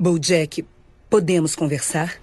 Bojack, podemos conversar?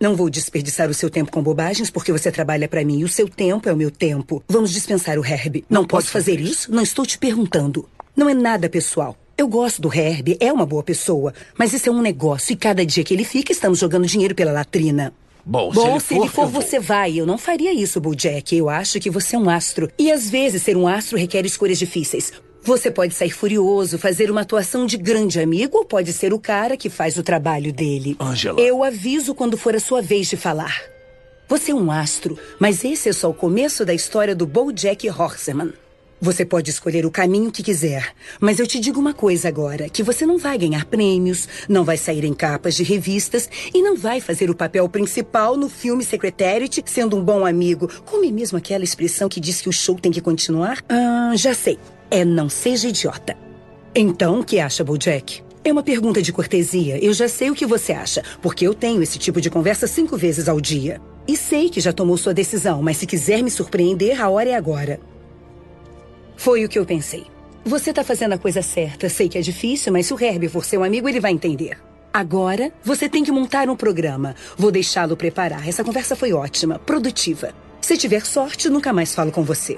Não vou desperdiçar o seu tempo com bobagens porque você trabalha para mim e o seu tempo é o meu tempo. Vamos dispensar o Herb. Não, não posso fazer isso? isso? Não estou te perguntando. Não é nada pessoal. Eu gosto do Herb, é uma boa pessoa, mas isso é um negócio e cada dia que ele fica estamos jogando dinheiro pela latrina. Bom, Bom, se ele for, for você vai. Eu não faria isso, Bojack. Eu acho que você é um astro. E às vezes ser um astro requer escolhas difíceis. Você pode sair furioso, fazer uma atuação de grande amigo ou pode ser o cara que faz o trabalho dele. Angela. Eu aviso quando for a sua vez de falar. Você é um astro, mas esse é só o começo da história do Bojack Horseman. Você pode escolher o caminho que quiser, mas eu te digo uma coisa agora: que você não vai ganhar prêmios, não vai sair em capas de revistas e não vai fazer o papel principal no filme Secretariat sendo um bom amigo. Como é mesmo aquela expressão que diz que o show tem que continuar? Ah, já sei. É não seja idiota. Então, o que acha, Bojack? É uma pergunta de cortesia. Eu já sei o que você acha, porque eu tenho esse tipo de conversa cinco vezes ao dia. E sei que já tomou sua decisão, mas se quiser me surpreender, a hora é agora. Foi o que eu pensei. Você tá fazendo a coisa certa. Sei que é difícil, mas se o Herbie for seu amigo, ele vai entender. Agora, você tem que montar um programa. Vou deixá-lo preparar. Essa conversa foi ótima, produtiva. Se tiver sorte, nunca mais falo com você.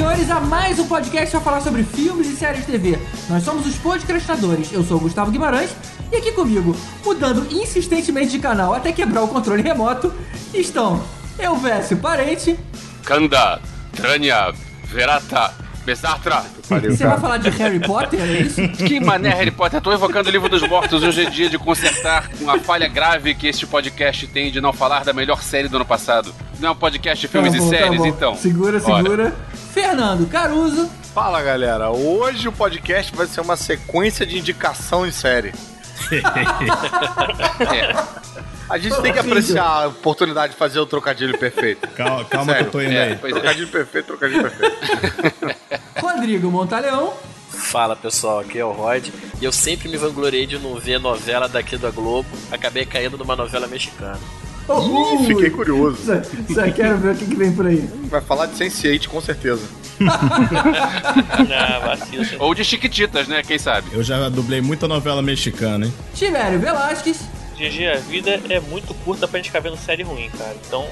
Senhores, a mais um podcast para falar sobre filmes e séries de TV. Nós somos os podcastadores. Eu sou o Gustavo Guimarães e aqui comigo, mudando insistentemente de canal até quebrar o controle remoto, estão Elvésio Parente, Kanda, Tranya, Verata, Besartra. Você vai falar de Harry Potter, é isso? Que mané Harry Potter? Tô evocando o livro dos mortos. Hoje é dia de consertar uma falha grave que este podcast tem de não falar da melhor série do ano passado. Não é um podcast de filmes tá bom, e tá séries, tá então. Segura, segura. Fernando Caruso. Fala galera, hoje o podcast vai ser uma sequência de indicação em série. É. A gente tem que apreciar a oportunidade de fazer o trocadilho perfeito. Calma, calma que eu tô indo é, aí. É. Trocadilho perfeito, trocadilho perfeito. Rodrigo Montaleão. Fala pessoal, aqui é o Rod. E eu sempre me vangloriei de não ver novela daqui da Globo. Acabei caindo numa novela mexicana. Ih, fiquei curioso. Só, quero ver o que, que, vem por aí. Vai falar de Sense8 com certeza. Não, Ou de Chiquititas, né? Quem sabe? Eu já dublei muita novela mexicana, hein? Tiveram Velasquez. GG, a vida é muito curta pra gente ficar vendo série ruim, cara. Então.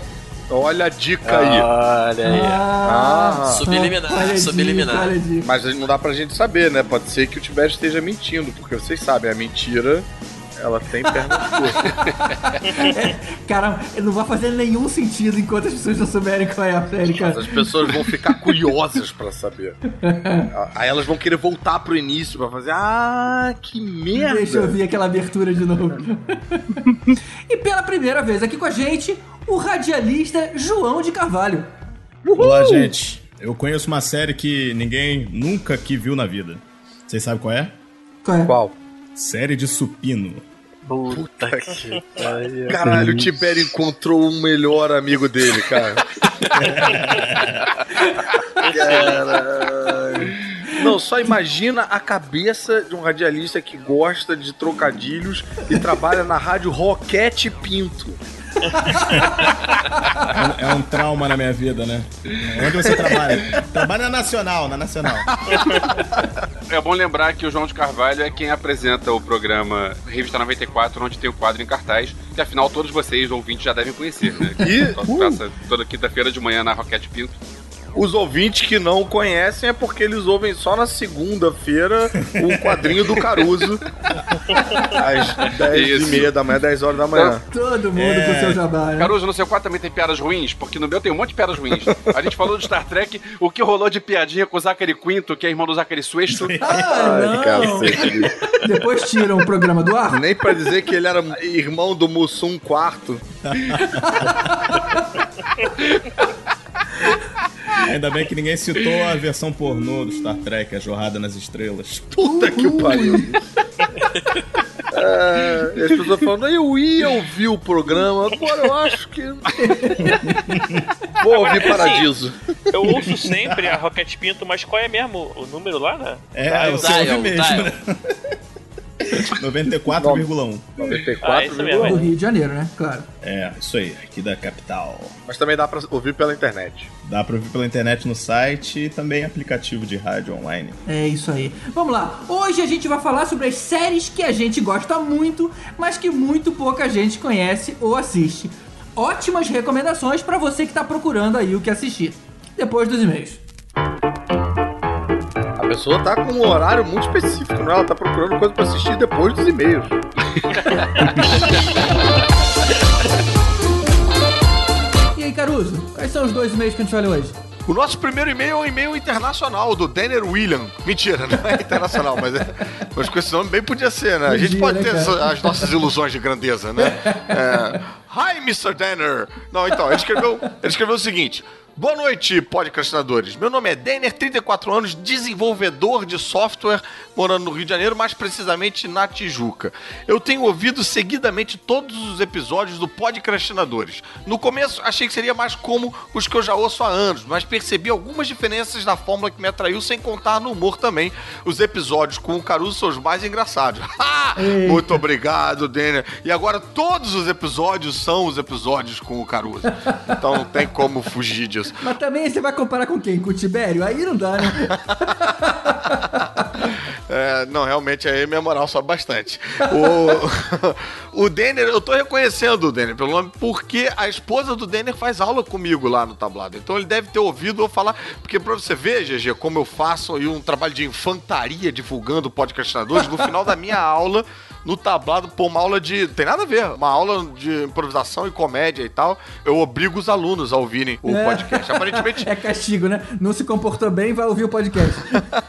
Olha a dica aí. Olha aí. Ah, ah, subliminar, olha subliminar. Dica, Mas não dá pra gente saber, né? Pode ser que o Tibete esteja mentindo, porque vocês sabem, a mentira ela tem perna curta. cara, não vai fazer nenhum sentido enquanto as pessoas não souberem qual é a cara. As pessoas vão ficar curiosas para saber. Aí elas vão querer voltar pro início para fazer. Ah, que merda! Deixa eu ver aquela abertura de novo. e pela primeira vez aqui com a gente, o radialista João de Carvalho. Uhul! Olá, gente. Eu conheço uma série que ninguém nunca que viu na vida. Vocês sabem qual é? Qual é? Qual? Série de Supino. Puta que pariu. Caralho, o Tibério encontrou o melhor amigo dele, cara. Caralho. Não, só imagina a cabeça de um radialista que gosta de trocadilhos e trabalha na rádio Roquete Pinto. É, é, um trauma na minha vida, né? Onde você trabalha? Trabalha na Nacional, na Nacional. É bom lembrar que o João de Carvalho é quem apresenta o programa Revista 94, onde tem o quadro em cartaz, que afinal todos vocês, ouvintes, já devem conhecer, né? E... Uh. toda quinta-feira de manhã na Roquete Pinto. Os ouvintes que não conhecem é porque eles ouvem só na segunda-feira o quadrinho do Caruso. às 10 e meia da manhã, 10 horas da manhã. Todo mundo é... com seu jabá, né? Caruso, no seu quadro também tem piadas ruins? Porque no meu tem um monte de piadas ruins. A gente falou de Star Trek, o que rolou de piadinha com o Zachary Quinto, que é irmão do Zachary Suesto. Ah, não. Cacete. Depois tiram o programa do ar. Nem pra dizer que ele era irmão do Mussum quarto. Ainda bem que ninguém citou a versão pornô do Star Trek, a Jorrada nas Estrelas. Puta que pariu. É, e as pessoas falando, eu ia ouvir o programa, agora eu acho que. Vou ouvir Paradiso. Eu ouço sempre a Rocket Pinto, mas qual é mesmo o número lá, né? É, você Dial, ouve mesmo, dial. né? 94,1. Ah, isso mesmo, Do é. Rio de Janeiro, né? Claro. É, isso aí, aqui da capital. Mas também dá pra ouvir pela internet. Dá pra ouvir pela internet no site e também aplicativo de rádio online. É isso aí. Vamos lá. Hoje a gente vai falar sobre as séries que a gente gosta muito, mas que muito pouca gente conhece ou assiste. Ótimas recomendações pra você que tá procurando aí o que assistir. Depois dos e-mails. A pessoa tá com um horário muito específico, não é? Ela tá procurando coisa pra assistir depois dos e-mails. E aí, Caruso, quais são os dois e-mails que a gente ler hoje? O nosso primeiro e-mail é um e-mail internacional, do Denner William. Mentira, não é internacional, mas, é, mas com esse nome bem podia ser, né? A gente Podia, pode né, ter essa- as nossas ilusões de grandeza, né? É, Hi, Mr. Denner! Não, então, ele escreveu, ele escreveu o seguinte. Boa noite, podcastinadores. Meu nome é Denner, 34 anos, desenvolvedor de software, morando no Rio de Janeiro, mais precisamente na Tijuca. Eu tenho ouvido seguidamente todos os episódios do Podcastinadores. No começo, achei que seria mais como os que eu já ouço há anos, mas percebi algumas diferenças na fórmula que me atraiu, sem contar no humor também. Os episódios com o Caruso são os mais engraçados. Muito obrigado, Denner. E agora todos os episódios são os episódios com o Caruso. Então não tem como fugir disso. Mas também você vai comparar com quem? Com o Tibério? Aí não dá, né? É, não, realmente aí minha moral sobe bastante. O, o Denner, eu tô reconhecendo o Denner pelo nome porque a esposa do Denner faz aula comigo lá no tablado. Então ele deve ter ouvido eu falar. Porque pra você ver, GG, como eu faço aí um trabalho de infantaria divulgando podcastinadores, no final da minha aula. No tablado, pô, uma aula de. Tem nada a ver, uma aula de improvisação e comédia e tal. Eu obrigo os alunos a ouvirem o É. podcast. Aparentemente, É castigo, né? Não se comportou bem, vai ouvir o podcast.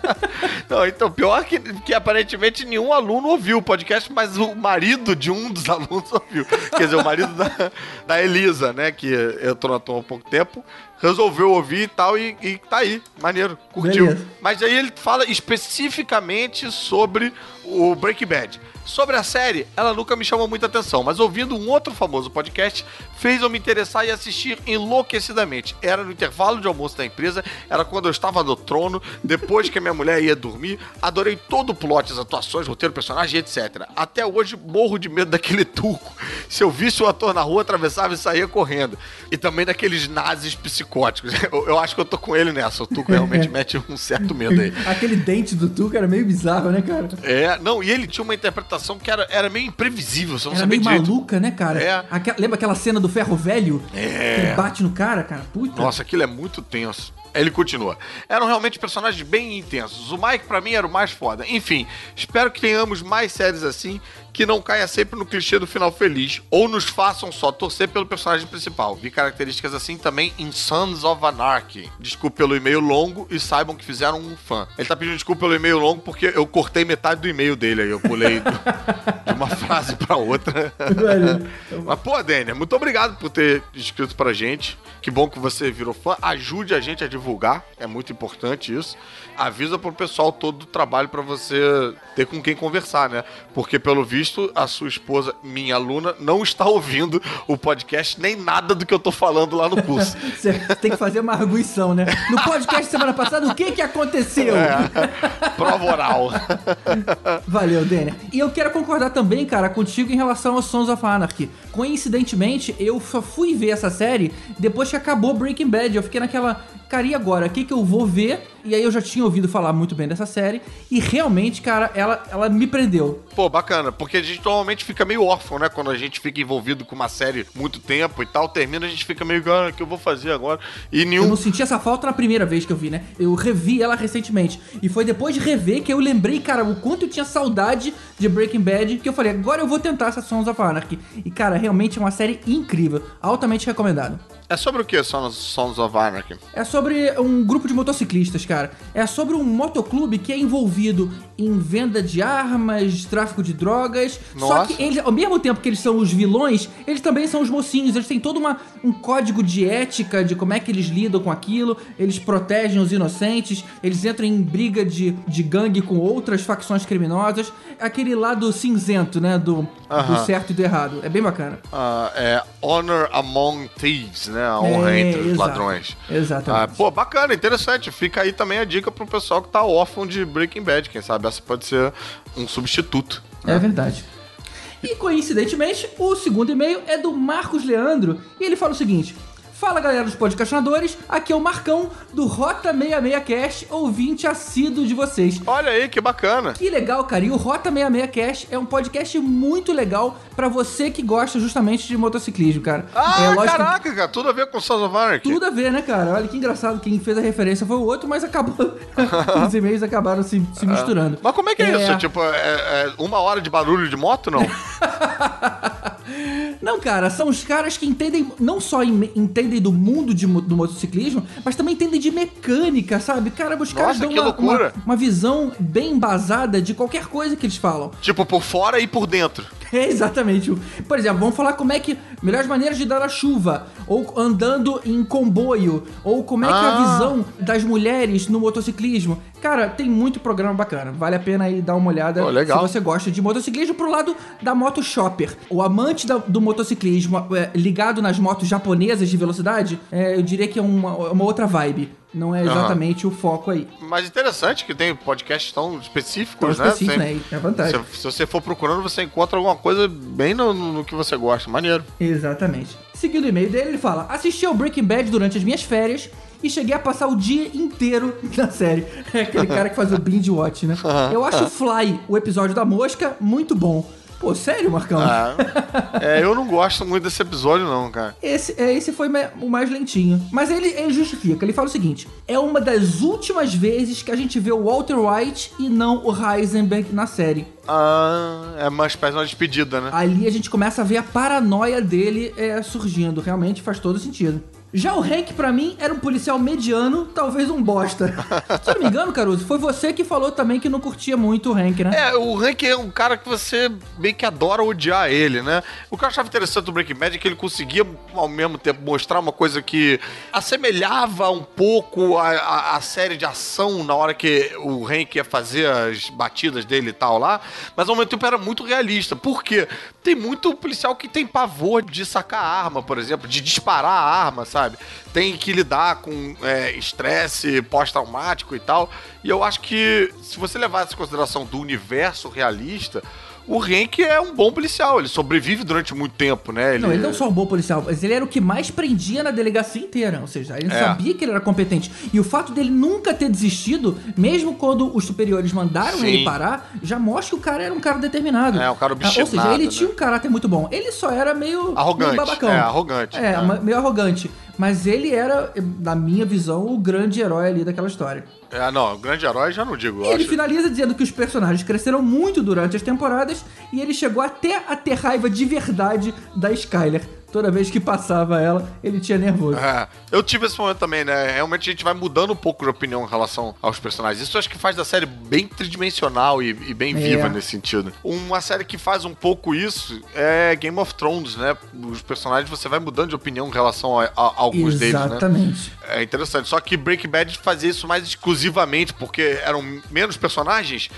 Não, então, pior que, que aparentemente nenhum aluno ouviu o podcast, mas o marido de um dos alunos ouviu. Quer dizer, o marido da, da Elisa, né, que entrou na turma há pouco tempo, resolveu ouvir e tal, e, e tá aí, maneiro, curtiu. Beleza. Mas aí ele fala especificamente sobre o Breaking Bad. Sobre a série, ela nunca me chamou muita atenção, mas ouvindo um outro famoso podcast fez eu me interessar e assistir enlouquecidamente. Era no intervalo de almoço da empresa, era quando eu estava no trono, depois que a minha mulher ia dormir. Adorei todo o plot, as atuações, roteiro, personagem, etc. Até hoje morro de medo daquele turco. Se eu visse o ator na rua, atravessava e saía correndo. E também daqueles nazis psicóticos. Eu, eu acho que eu tô com ele nessa. O turco realmente mete um certo medo aí. Aquele dente do Tuca era meio bizarro, né, cara? É, não, e ele tinha uma interpretação que era, era meio imprevisível, você não Era sabia meio direito. maluca, né, cara? É. Aquela- lembra aquela cena do ferro velho? É. Que ele bate no cara, cara? Puta. Nossa, aquilo é muito tenso. Ele continua. Eram realmente personagens bem intensos. O Mike, pra mim, era o mais foda. Enfim, espero que tenhamos mais séries assim, que não caia sempre no clichê do final feliz, ou nos façam só torcer pelo personagem principal. Vi características assim também em Sons of Anarchy. Desculpe pelo e-mail longo e saibam que fizeram um fã. Ele tá pedindo desculpa pelo e-mail longo porque eu cortei metade do e-mail dele aí. Eu pulei do- de uma frase pra outra. Mas, pô, Daniel, muito obrigado por ter escrito pra gente. Que bom que você virou fã. Ajude a gente a divulgar, é muito importante isso. Avisa pro pessoal todo do trabalho pra você ter com quem conversar, né? Porque, pelo visto, a sua esposa, minha aluna, não está ouvindo o podcast nem nada do que eu tô falando lá no curso. Você tem que fazer uma arguição, né? No podcast semana passada, o que que aconteceu? É. Prova oral. Valeu, Denner. E eu quero concordar também, cara, contigo em relação aos Sons of Anarchy. Coincidentemente, eu só fui ver essa série depois que acabou Breaking Bad. Eu fiquei naquela. Cara, e agora? O que, que eu vou ver? E aí eu já tinha ouvido falar muito bem dessa série. E realmente, cara, ela, ela me prendeu. Pô, bacana, porque a gente normalmente fica meio órfão, né? Quando a gente fica envolvido com uma série muito tempo e tal, termina, a gente fica meio, cara, o que eu vou fazer agora? E Eu nenhum. não senti essa falta na primeira vez que eu vi, né? Eu revi ela recentemente. E foi depois de rever que eu lembrei, cara, o quanto eu tinha saudade de Breaking Bad, que eu falei, agora eu vou tentar essa Sons of Anarchy. E, cara, realmente é uma série incrível. Altamente recomendado. É sobre o que, Sons, Sons of Anarchy? É sobre um grupo de motociclistas, cara. É sobre um motoclube que é envolvido em venda de armas, tráfico de drogas. Só Nossa. que eles, ao mesmo tempo que eles são os vilões, eles também são os mocinhos. Eles têm todo uma, um código de ética de como é que eles lidam com aquilo. Eles protegem os inocentes. Eles entram em briga de, de gangue com outras facções criminosas. Aquele lado cinzento, né? Do, do Aham. certo e do errado. É bem bacana. Ah, é Honor Among Thieves, né? A honra É, entre os exato. ladrões. Exatamente. Ah, pô, bacana, interessante. Fica aí também a dica pro pessoal que tá órfão de Breaking Bad. Quem sabe essa pode ser um substituto. É verdade. E coincidentemente, o segundo e-mail é do Marcos Leandro e ele fala o seguinte: Fala galera dos podcastinadores, aqui é o Marcão do Rota 66 Cast, ouvinte assíduo de vocês. Olha aí, que bacana. Que legal, cara. E o Rota 66 Cast é um podcast muito legal pra você que gosta justamente de motociclismo, cara. Ah, é lógico caraca, cara, tudo a ver com Sons of Anarchy. tudo a ver, né, cara? Olha que engraçado, quem fez a referência foi o outro, mas acabou. Os e-mails acabaram se, se misturando. Mas como é que é, isso? Tipo, é, é uma hora de barulho de moto, não? Não, cara, são os caras que entendem, não só em- entendem do mundo de do motociclismo, mas também entendem de mecânica, sabe? Cara, os caras Nossa, dão uma, uma, uma visão bem embasada de qualquer coisa que eles falam. tipo, por fora e por dentro. É exatamente. Por exemplo, vamos falar como é que. Melhores maneiras de dar a chuva, ou andando em comboio, ou como é que é a Ah. visão das mulheres no motociclismo. Cara, tem muito programa bacana. Vale a pena aí dar uma olhada legal. se você gosta de motociclismo pro lado da moto shopper. O amante da- do motociclismo é, ligado nas motos japonesas de velocidade, é, eu diria que é uma, uma outra vibe. Não é exatamente o foco aí. Mas interessante que tem podcasts tão específicos, Tão né? específico, Tem- né? É a vantagem. Se, se você for procurando, você encontra alguma coisa bem no, no que você gosta. Maneiro. Exatamente. Seguindo o e-mail dele, ele fala: Assisti ao Breaking Bad durante as minhas férias e cheguei a passar o dia inteiro na série. É aquele cara que faz o binge watch, né? Eu acho Fly, o episódio da mosca, muito bom. Pô, sério, Marcão? Ah, é, eu não gosto muito desse episódio, não, cara. Esse, é, esse foi o mais lentinho. Mas ele, ele justifica, ele fala o seguinte: é uma das últimas vezes que a gente vê o Walter White e não o Heisenberg na série. Ah, é uma espécie de uma despedida, né? Ali a gente começa a ver a paranoia dele é, surgindo. Realmente faz todo sentido. Já o Hank, pra mim, era um policial mediano, talvez um bosta. Se eu não me engano, Caruso, foi você que falou também que não curtia muito o Hank, né? É, o Hank é um cara que você meio que adora odiar ele, né? O que eu achava interessante do Breaking Bad é que ele conseguia, ao mesmo tempo, mostrar uma coisa que assemelhava um pouco a, a- a série de ação na hora que o Hank ia fazer as batidas dele e tal lá, mas ao mesmo tempo era muito realista. Por quê? Tem muito policial que tem pavor de sacar arma, por exemplo, de disparar a arma, sabe? Tem que lidar com é, estresse pós-traumático e tal. E eu acho que se você levar em consideração do universo realista, o Hank é um bom policial. Ele sobrevive durante muito tempo, né? Não, ele não só um bom policial, mas ele era o que mais prendia na delegacia inteira. Ou seja, ele É. sabia que ele era competente. E o fato dele nunca ter desistido, mesmo quando os superiores mandaram Sim. ele parar, já mostra que o cara era um cara determinado. É, um cara Ah, Ou seja, obstinado, ele né? tinha um caráter muito bom. Ele só era meio, Arrogante. meio babacão. É, arrogante. É, É. meio arrogante. Mas ele era, na minha visão, o grande herói ali daquela história. É, não, o grande herói já não digo. E ele acho. finaliza dizendo que os personagens cresceram muito durante as temporadas e ele chegou até a ter raiva de verdade da Skyler. Toda vez que passava ela, ele tinha nervoso. É, eu tive esse momento também, né? Realmente a gente vai mudando um pouco de opinião em relação aos personagens. Isso acho que faz da série bem tridimensional e, e bem É. viva nesse sentido. Uma série que faz um pouco isso é Game of Thrones, né? Os personagens você vai mudando de opinião em relação a, a- a alguns deles, né? Exatamente. É interessante. Só que Breaking Bad fazia isso mais exclusivamente, porque eram menos personagens.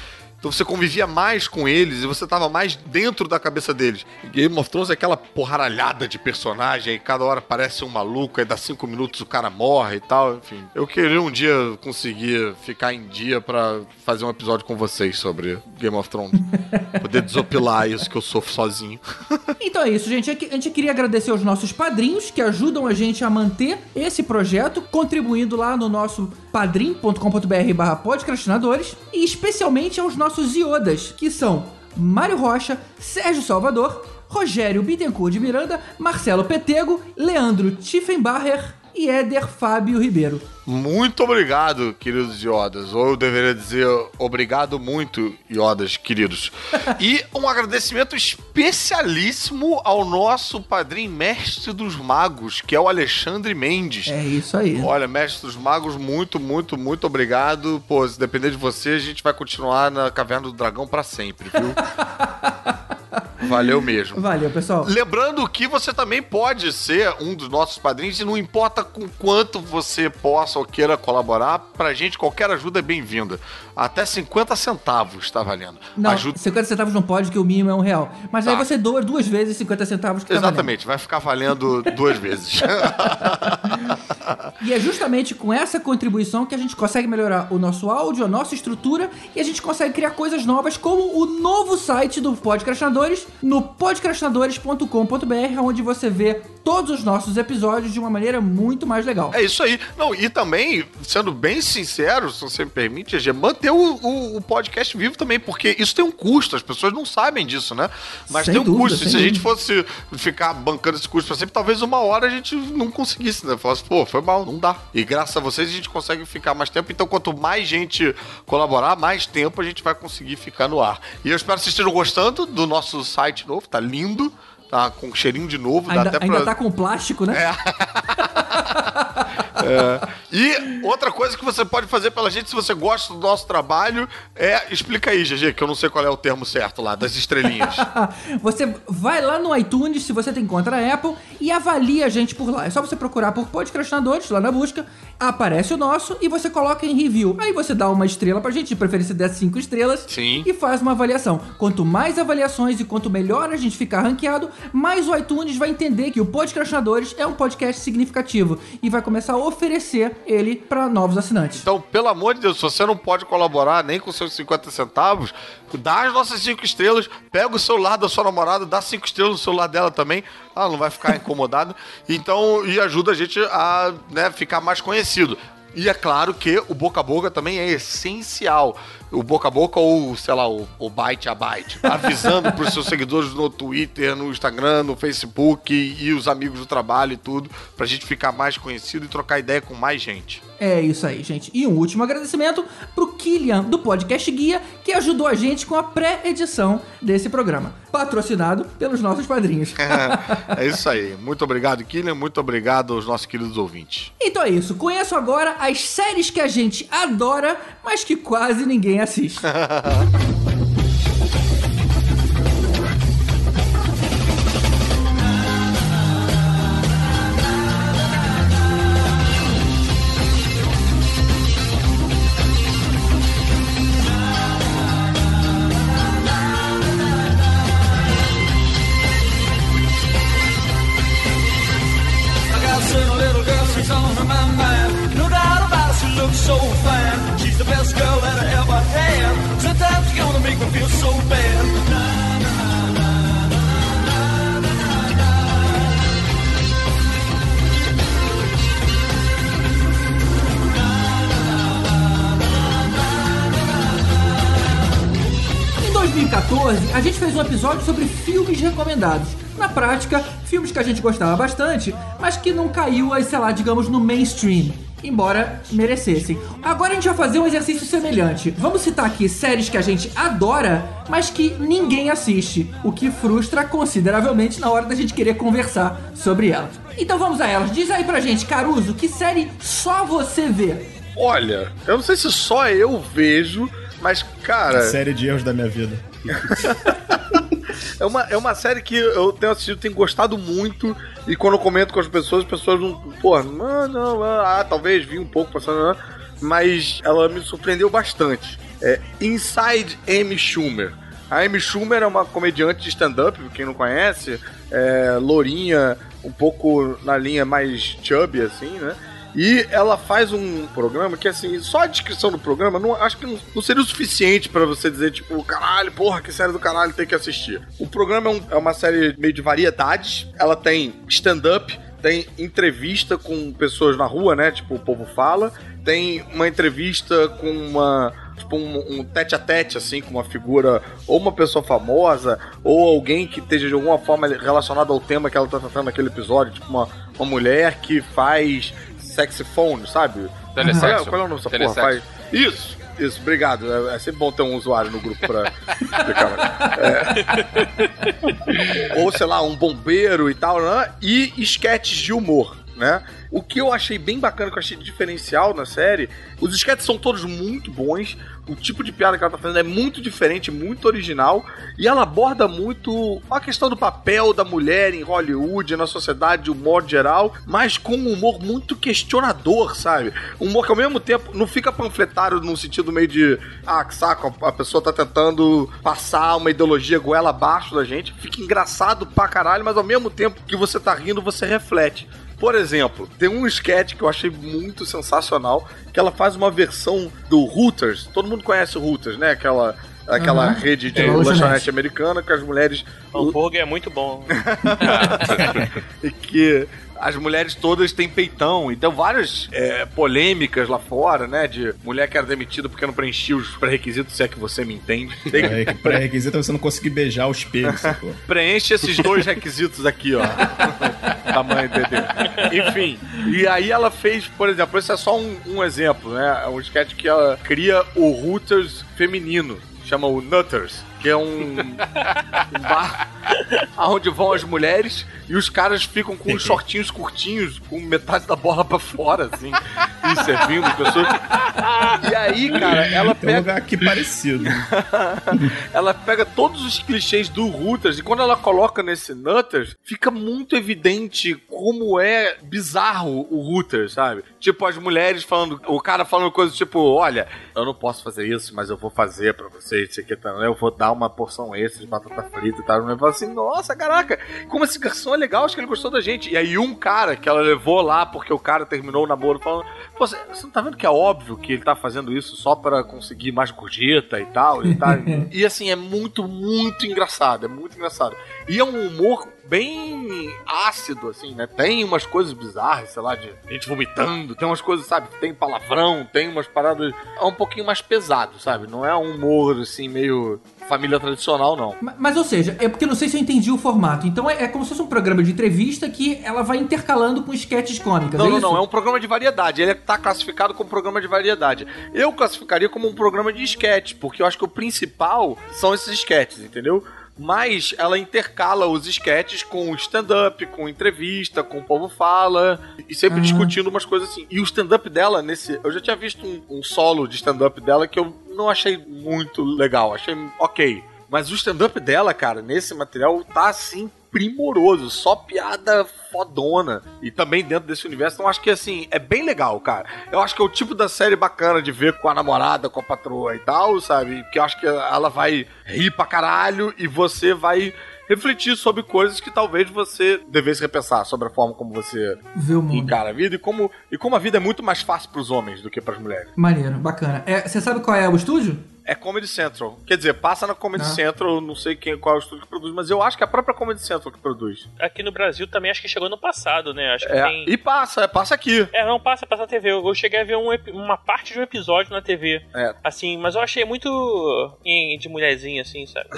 Então você convivia mais com eles e você tava mais dentro da cabeça deles. Game of Thrones é aquela porraralhada de personagem, e cada hora parece um maluco, aí dá cinco minutos o cara morre e tal, enfim. Eu queria um dia conseguir ficar em dia pra fazer um episódio com vocês sobre Game of Thrones. Poder desopilar isso que eu sofro sozinho. Então é isso, gente. A gente queria agradecer aos nossos padrinhos que ajudam a gente a manter esse projeto, contribuindo lá no nosso padrim.com.br barra podcastinadores e especialmente aos nossos iodas, que são Mário Rocha, Sérgio Salvador, Rogério Bittencourt de Miranda, Marcelo Petego, Leandro Tiffenbacher e Éder Fábio Ribeiro. Muito obrigado, queridos Iodas. Ou eu deveria dizer obrigado muito, Iodas, queridos. E um agradecimento especialíssimo ao nosso padrinho mestre dos magos, que é o Alexandre Mendes. É isso aí. Olha, mestre dos magos, muito, muito, muito obrigado. Pô, se depender de você, a gente vai continuar na Caverna do Dragão pra sempre, viu? Valeu mesmo. Valeu, pessoal. Lembrando que você também pode ser um dos nossos padrinhos e não importa com quanto você possa ou queira colaborar, pra gente qualquer ajuda é bem-vinda. Até 50 centavos tá valendo. Não, Ajuda... 50 centavos não pode, que o mínimo é um real. Mas aí Tá. você doa duas vezes 50 centavos que tá. Exatamente, vai ficar valendo duas vezes. E é justamente com essa contribuição que a gente consegue melhorar o nosso áudio, a nossa estrutura e a gente consegue criar coisas novas, como o novo site do Podcastinadores no podcastinadores.com.br, onde você vê todos os nossos episódios de uma maneira muito mais legal. É isso aí. Não, e também, sendo bem sincero, se você me permite, EG, manter o, o- o podcast vivo também, porque isso tem um custo, as pessoas não sabem disso, né? Mas Sem tem um dúvida, custo. Se a gente dúvida. fosse ficar bancando esse custo pra sempre, talvez uma hora a gente não conseguisse, né? Falasse, pô, foi mal, não dá. E graças a vocês a gente consegue ficar mais tempo. Então, quanto mais gente colaborar, mais tempo a gente vai conseguir ficar no ar. E eu espero que vocês estejam gostando do nosso site novo, tá lindo. Tá com cheirinho de novo, dá Ainda, até ainda pra... tá com plástico, né? E outra coisa que você pode fazer pela gente, se você gosta do nosso trabalho, é. Explica aí, GG, que eu não sei qual é o termo certo lá, das estrelinhas. Você vai lá no iTunes, se você tem conta na Apple, e avalia a gente por lá. É só você procurar por Podcastinadores lá na busca, aparece o nosso e você coloca em review. Aí você dá uma estrela pra gente, de preferência der cinco estrelas, Sim. e faz uma avaliação. Quanto mais avaliações e quanto melhor a gente ficar ranqueado, mais o iTunes vai entender que o Podcastinadores é um podcast significativo e vai começar a oferecer ele pra novos assinantes. Então, pelo amor de Deus, se você não pode colaborar nem com seus 50 centavos, dá as nossas 5 estrelas, pega o celular da sua namorada, dá 5 estrelas no celular dela também, ela não vai ficar incomodada. Então, e ajuda a gente a né, ficar mais conhecido. E é claro que o boca a boca também é essencial. O boca a boca ou, sei lá, o, o byte a byte. Avisando pros seus seguidores no Twitter, no Instagram, no Facebook e, e os amigos do trabalho e tudo, pra gente ficar mais conhecido e trocar ideia com mais gente. É isso aí, gente. E um último agradecimento pro Killian, do Podcast Guia, que ajudou a gente com a pré-edição desse programa. Patrocinado pelos nossos padrinhos. é isso aí. Muito obrigado, Killian. Muito obrigado aos nossos queridos ouvintes. Então é isso. Conheço agora as séries que a gente adora, mas que quase ninguém assiste. a gente fez um episódio sobre filmes recomendados. Na prática, filmes que a gente gostava bastante, mas que não caiu, aí, sei lá, digamos, no mainstream. Embora merecessem. Agora a gente vai fazer um exercício semelhante. Vamos citar aqui séries que a gente adora, mas que ninguém assiste. O que frustra consideravelmente na hora da gente querer conversar sobre elas. Então vamos a elas. Diz aí pra gente, Caruso, que série só você vê? Olha, eu não sei se só eu vejo, mas, cara, Série de erros da minha vida. É uma, é uma série que eu tenho assistido, tenho gostado muito. E quando eu comento com as pessoas, as pessoas não. Pô, não, não, ah, talvez vi um pouco passando, mas ela me surpreendeu bastante. É Inside Amy Schumer. A Amy Schumer é uma comediante de stand-up, quem não conhece, é, lourinha, um pouco na linha mais chubby, assim, né? E ela faz um programa que, assim, só a descrição do programa, não, acho que não, seria o suficiente pra você dizer, tipo, caralho, porra, que série do caralho tem que assistir. O programa é, um- é uma série meio de variedades, ela tem stand-up, tem entrevista com pessoas na rua, né? Tipo, o povo fala. Tem uma entrevista com uma. Tipo, um, um tete a tete, assim, com uma figura, ou uma pessoa famosa, ou alguém que esteja de alguma forma relacionado ao tema que ela tá tratando naquele episódio. Tipo, uma, uma mulher que faz saxofone, sabe? Telesexo. Qual é, qual é o nome dessa porra? Faz... Isso, isso, obrigado. É, é sempre bom ter um usuário no grupo pra explicar. É. Ou, sei lá, um bombeiro e tal, né? E esquetes de humor, né? O que eu achei bem bacana, que eu achei diferencial na série, os esquetes são todos muito bons, o tipo de piada que ela tá fazendo é muito diferente, muito original, e ela aborda muito a questão do papel da mulher em Hollywood, na sociedade, de um modo geral, mas com um humor muito questionador, sabe? Um humor que ao mesmo tempo não fica panfletário no sentido meio de, ah, que saco, a pessoa tá tentando passar uma ideologia goela abaixo da gente, fica engraçado pra caralho, mas ao mesmo tempo que você tá rindo, você reflete. Por exemplo, tem um sketch que eu achei muito sensacional, que ela faz uma versão do Hooters. Todo mundo conhece o Hooters, né? Aquela, aquela Aham. rede de É, lanchonete americana que as mulheres... O hambúrguer é muito bom. e que as mulheres todas têm peitão. Então, várias é, polêmicas lá fora, né? De mulher que era demitida porque não preenchia os pré-requisitos, se é que você me entende. Tem que É, Pré-requisito é você não conseguir beijar o espelho, sacou? Preenche esses dois requisitos aqui, ó. Tamanho DD. Enfim. E aí ela fez, por exemplo, esse é só um, um exemplo, né? É um sketch que ela cria o Hooters feminino. Chama o Nutters, que é um, um bar aonde vão as mulheres e os caras ficam com os shortinhos curtinhos, com metade da bola pra fora, assim, e servindo pessoas. E aí, cara, ela Tem um pega lugar aqui parecido. ela pega todos os clichês do Hooters e quando ela coloca nesse Nutters, fica muito evidente como é bizarro o Hooters, sabe? Tipo, as mulheres falando, o cara falando coisas tipo, olha, eu não posso fazer isso, mas eu vou fazer pra vocês, isso aqui também, eu vou dar uma porção extra de batata frita e tal. Eu falo assim, nossa, caraca, como esse garçom é legal, acho que ele gostou da gente. E aí um cara que ela levou lá porque o cara terminou o namoro falando, você você não tá vendo que é óbvio que ele tá fazendo isso só pra conseguir mais gorjeta e tal? E, tá, e assim, é muito, muito engraçado. É muito engraçado. E é um humor bem ácido, assim, né? Tem umas coisas bizarras, sei lá, de gente vomitando, tem umas coisas, sabe? Tem palavrão, tem umas paradas. É um pouquinho mais pesado, sabe? Não é um humor, assim, meio família tradicional, não. Ma- Mas, ou seja, é porque eu não sei se eu entendi o formato. Então é, é como se fosse um programa de entrevista que ela vai intercalando com sketches cômicas. Não, é não, isso? não. É um programa de variedade. Ele tá classificado como programa de variedade. Eu classificaria como um programa de sketch, porque eu acho que o principal são esses sketches, entendeu? Mas ela intercala os sketches com stand-up, com entrevista, com o povo fala, e sempre Uhum. discutindo umas coisas assim. E o stand-up dela, nesse. Eu já tinha visto um, um solo de stand-up dela que eu não achei muito legal. Achei ok. Mas o stand-up dela, cara, nesse material tá assim primoroso, só piada fodona. E também dentro desse universo, então acho que assim, é bem legal, cara. Eu acho que é o tipo da série bacana de ver com a namorada, com a patroa e tal, sabe? Que eu acho que ela vai rir pra caralho e você vai refletir sobre coisas que talvez você devesse repensar sobre a forma como você Vê o mundo. encara a vida e como, e como a vida é muito mais fácil pros homens do que pras mulheres. Maneiro, bacana. É, Você sabe qual é o estúdio? É Comedy Central. Quer dizer, passa na Comedy Ah. Central, não sei quem, qual é o estúdio que produz, mas eu acho que é a própria Comedy Central que produz. Aqui no Brasil também acho que chegou no passado, né? Acho que É, tem. E passa, é, passa aqui. É, não passa, passa na TV. Eu eu cheguei a ver um uma parte de um episódio na TV. É. Assim, mas eu achei muito em- de mulherzinha, assim, sabe?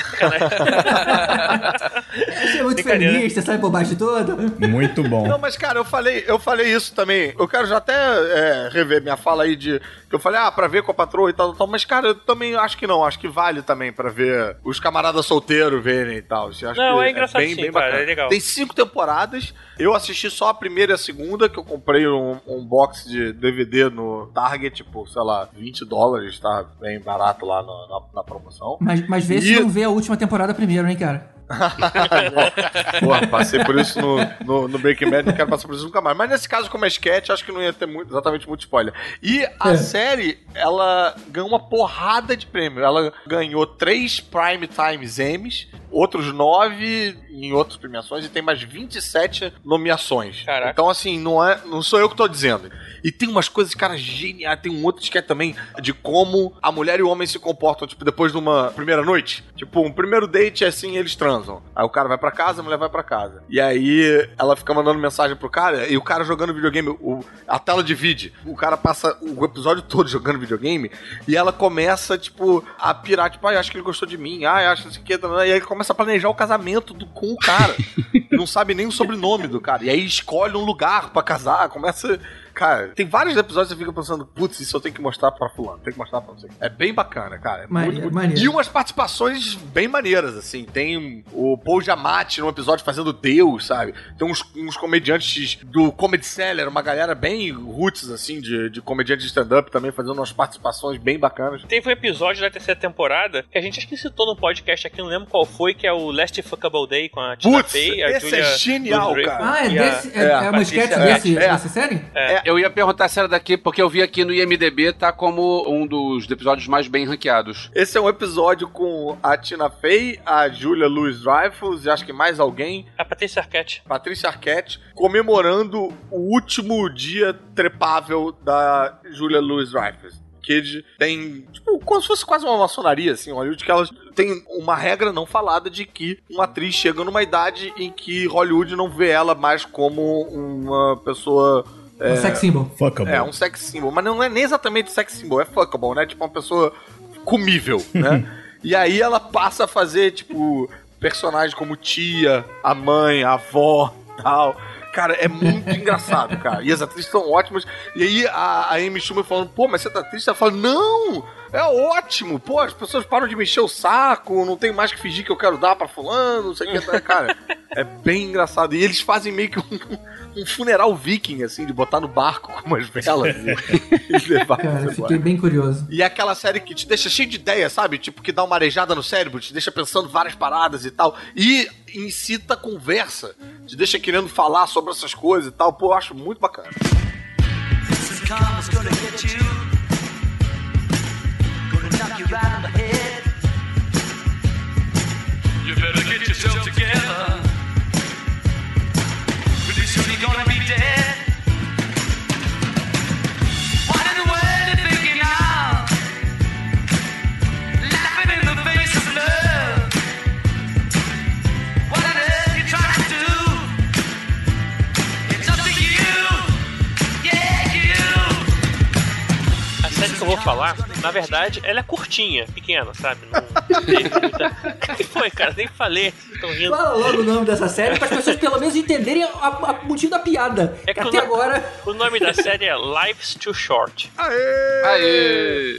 Você é muito feminista, sai por baixo de todo. Muito bom. Não, mas cara, eu falei, eu falei isso também. Eu quero já até é, rever minha fala aí de que eu falei, ah, pra ver com a patroa e tal, tal, tal. Mas, cara, eu também acho que não. Acho que vale também pra ver os camaradas solteiros verem e tal. Acho Não, que é engraçado sim, cara, bacana. é legal. Tem cinco temporadas. Eu assisti só a primeira e a segunda, que eu comprei um, um box de DVD no Target, tipo, sei lá, 20 dólares, tá bem barato lá no- na, na promoção. Mas, mas vê se E- não vê a última temporada primeiro, hein, cara? Porra, passei por isso no, no, no Breaking Bad, não quero passar por isso nunca mais. Mas nesse caso, como é sketch, acho que não ia ter muito, exatamente muito spoiler. E a É. série, ela ganhou uma porrada de prêmio. Ela ganhou três Prime Times Emmys, outros nove em outras premiações, e tem mais 27 nomeações. Caraca. Então, assim, não, é, não sou eu que tô dizendo. E tem umas coisas, cara, geniais. Tem um outro sketch também de como a mulher e o homem se comportam, tipo, depois de uma primeira noite. Tipo, um primeiro date é assim, eles transam. Aí o cara vai pra casa, a mulher vai pra casa. E aí ela fica mandando mensagem pro cara, e o cara jogando videogame, o- a tela divide. O cara passa o episódio todo jogando videogame, e ela começa, tipo, a pirar, tipo, ah, acho que ele gostou de mim, ah, acho que que. E aí começa a planejar o casamento do, com o cara. não sabe nem o sobrenome do cara. E aí escolhe um lugar pra casar, começa. Cara, tem vários episódios que você fica pensando, putz, isso eu tenho que mostrar pra fulano, tenho que mostrar pra você. É bem bacana, cara. É Maneiro, muito, muito- maneiro. E umas participações bem maneiras, assim. Tem o Paul Giamatti num episódio fazendo Deus, sabe? Tem uns, uns comediantes do Comedy Cellar, uma galera bem roots, assim, de, de comediante de stand-up também, fazendo umas participações bem bacanas. Teve um episódio da terceira temporada que a gente acho que citou no podcast aqui, não lembro qual foi, que é o Last Fuckable Day com a Tina Putz, Fey, a esse Julia é genial, cara. Ah, é, desse, é, é, é uma sketch é, desse, é. dessa série? Eu ia perguntar se era daqui, porque eu vi aqui no IMDB, tá como um dos episódios mais bem ranqueados. Esse é um episódio com a Tina Fey, a Julia Louis-Dreyfus e acho que mais alguém, A Patrícia Arquette. Patrícia Arquette, comemorando o último dia trepável da Julia Louis-Dreyfus. Que de- tem, tipo, como se fosse quase uma maçonaria, assim, Hollywood, que elas tem uma regra não falada de que uma atriz chega numa idade em que Hollywood não vê ela mais como uma pessoa. Um sex symbol. Fuckable. É, um sex symbol. Mas não é nem exatamente sex symbol, é fuckable, né? Tipo, uma pessoa comível, né? e aí ela passa a fazer, tipo, personagens como tia, a mãe, a avó, tal. Cara, é muito engraçado, cara. E as atrizes são ótimas. E aí a, a Amy Schumer falando, pô, mas você tá triste? Ela fala, não! É ótimo! Pô, as pessoas param de mexer o saco, não tem mais que fingir que eu quero dar pra fulano, não sei o que. Cara, é bem engraçado. E eles fazem meio que um, um funeral viking, assim, de botar no barco com umas velas e, e levar Cara, fiquei bem curioso. E é aquela série que te deixa cheio de ideia, sabe? Tipo, que dá uma arejada no cérebro, te deixa pensando várias paradas e tal. E incita a conversa. Te deixa querendo falar sobre essas coisas e tal. Pô, eu acho muito bacana. This karma's gonna get you. You better get yourself together. Pretty soon you're gonna be dead. Eu vou falar, na verdade, ela é curtinha, pequena, sabe? Não teve muita. Foi, cara? Nem falei, estão rindo. Fala logo o nome dessa série para as pessoas pelo menos entenderem o motivo da piada. É que Até o agora. O nome da série é Life's Too Short. Aê! Aê!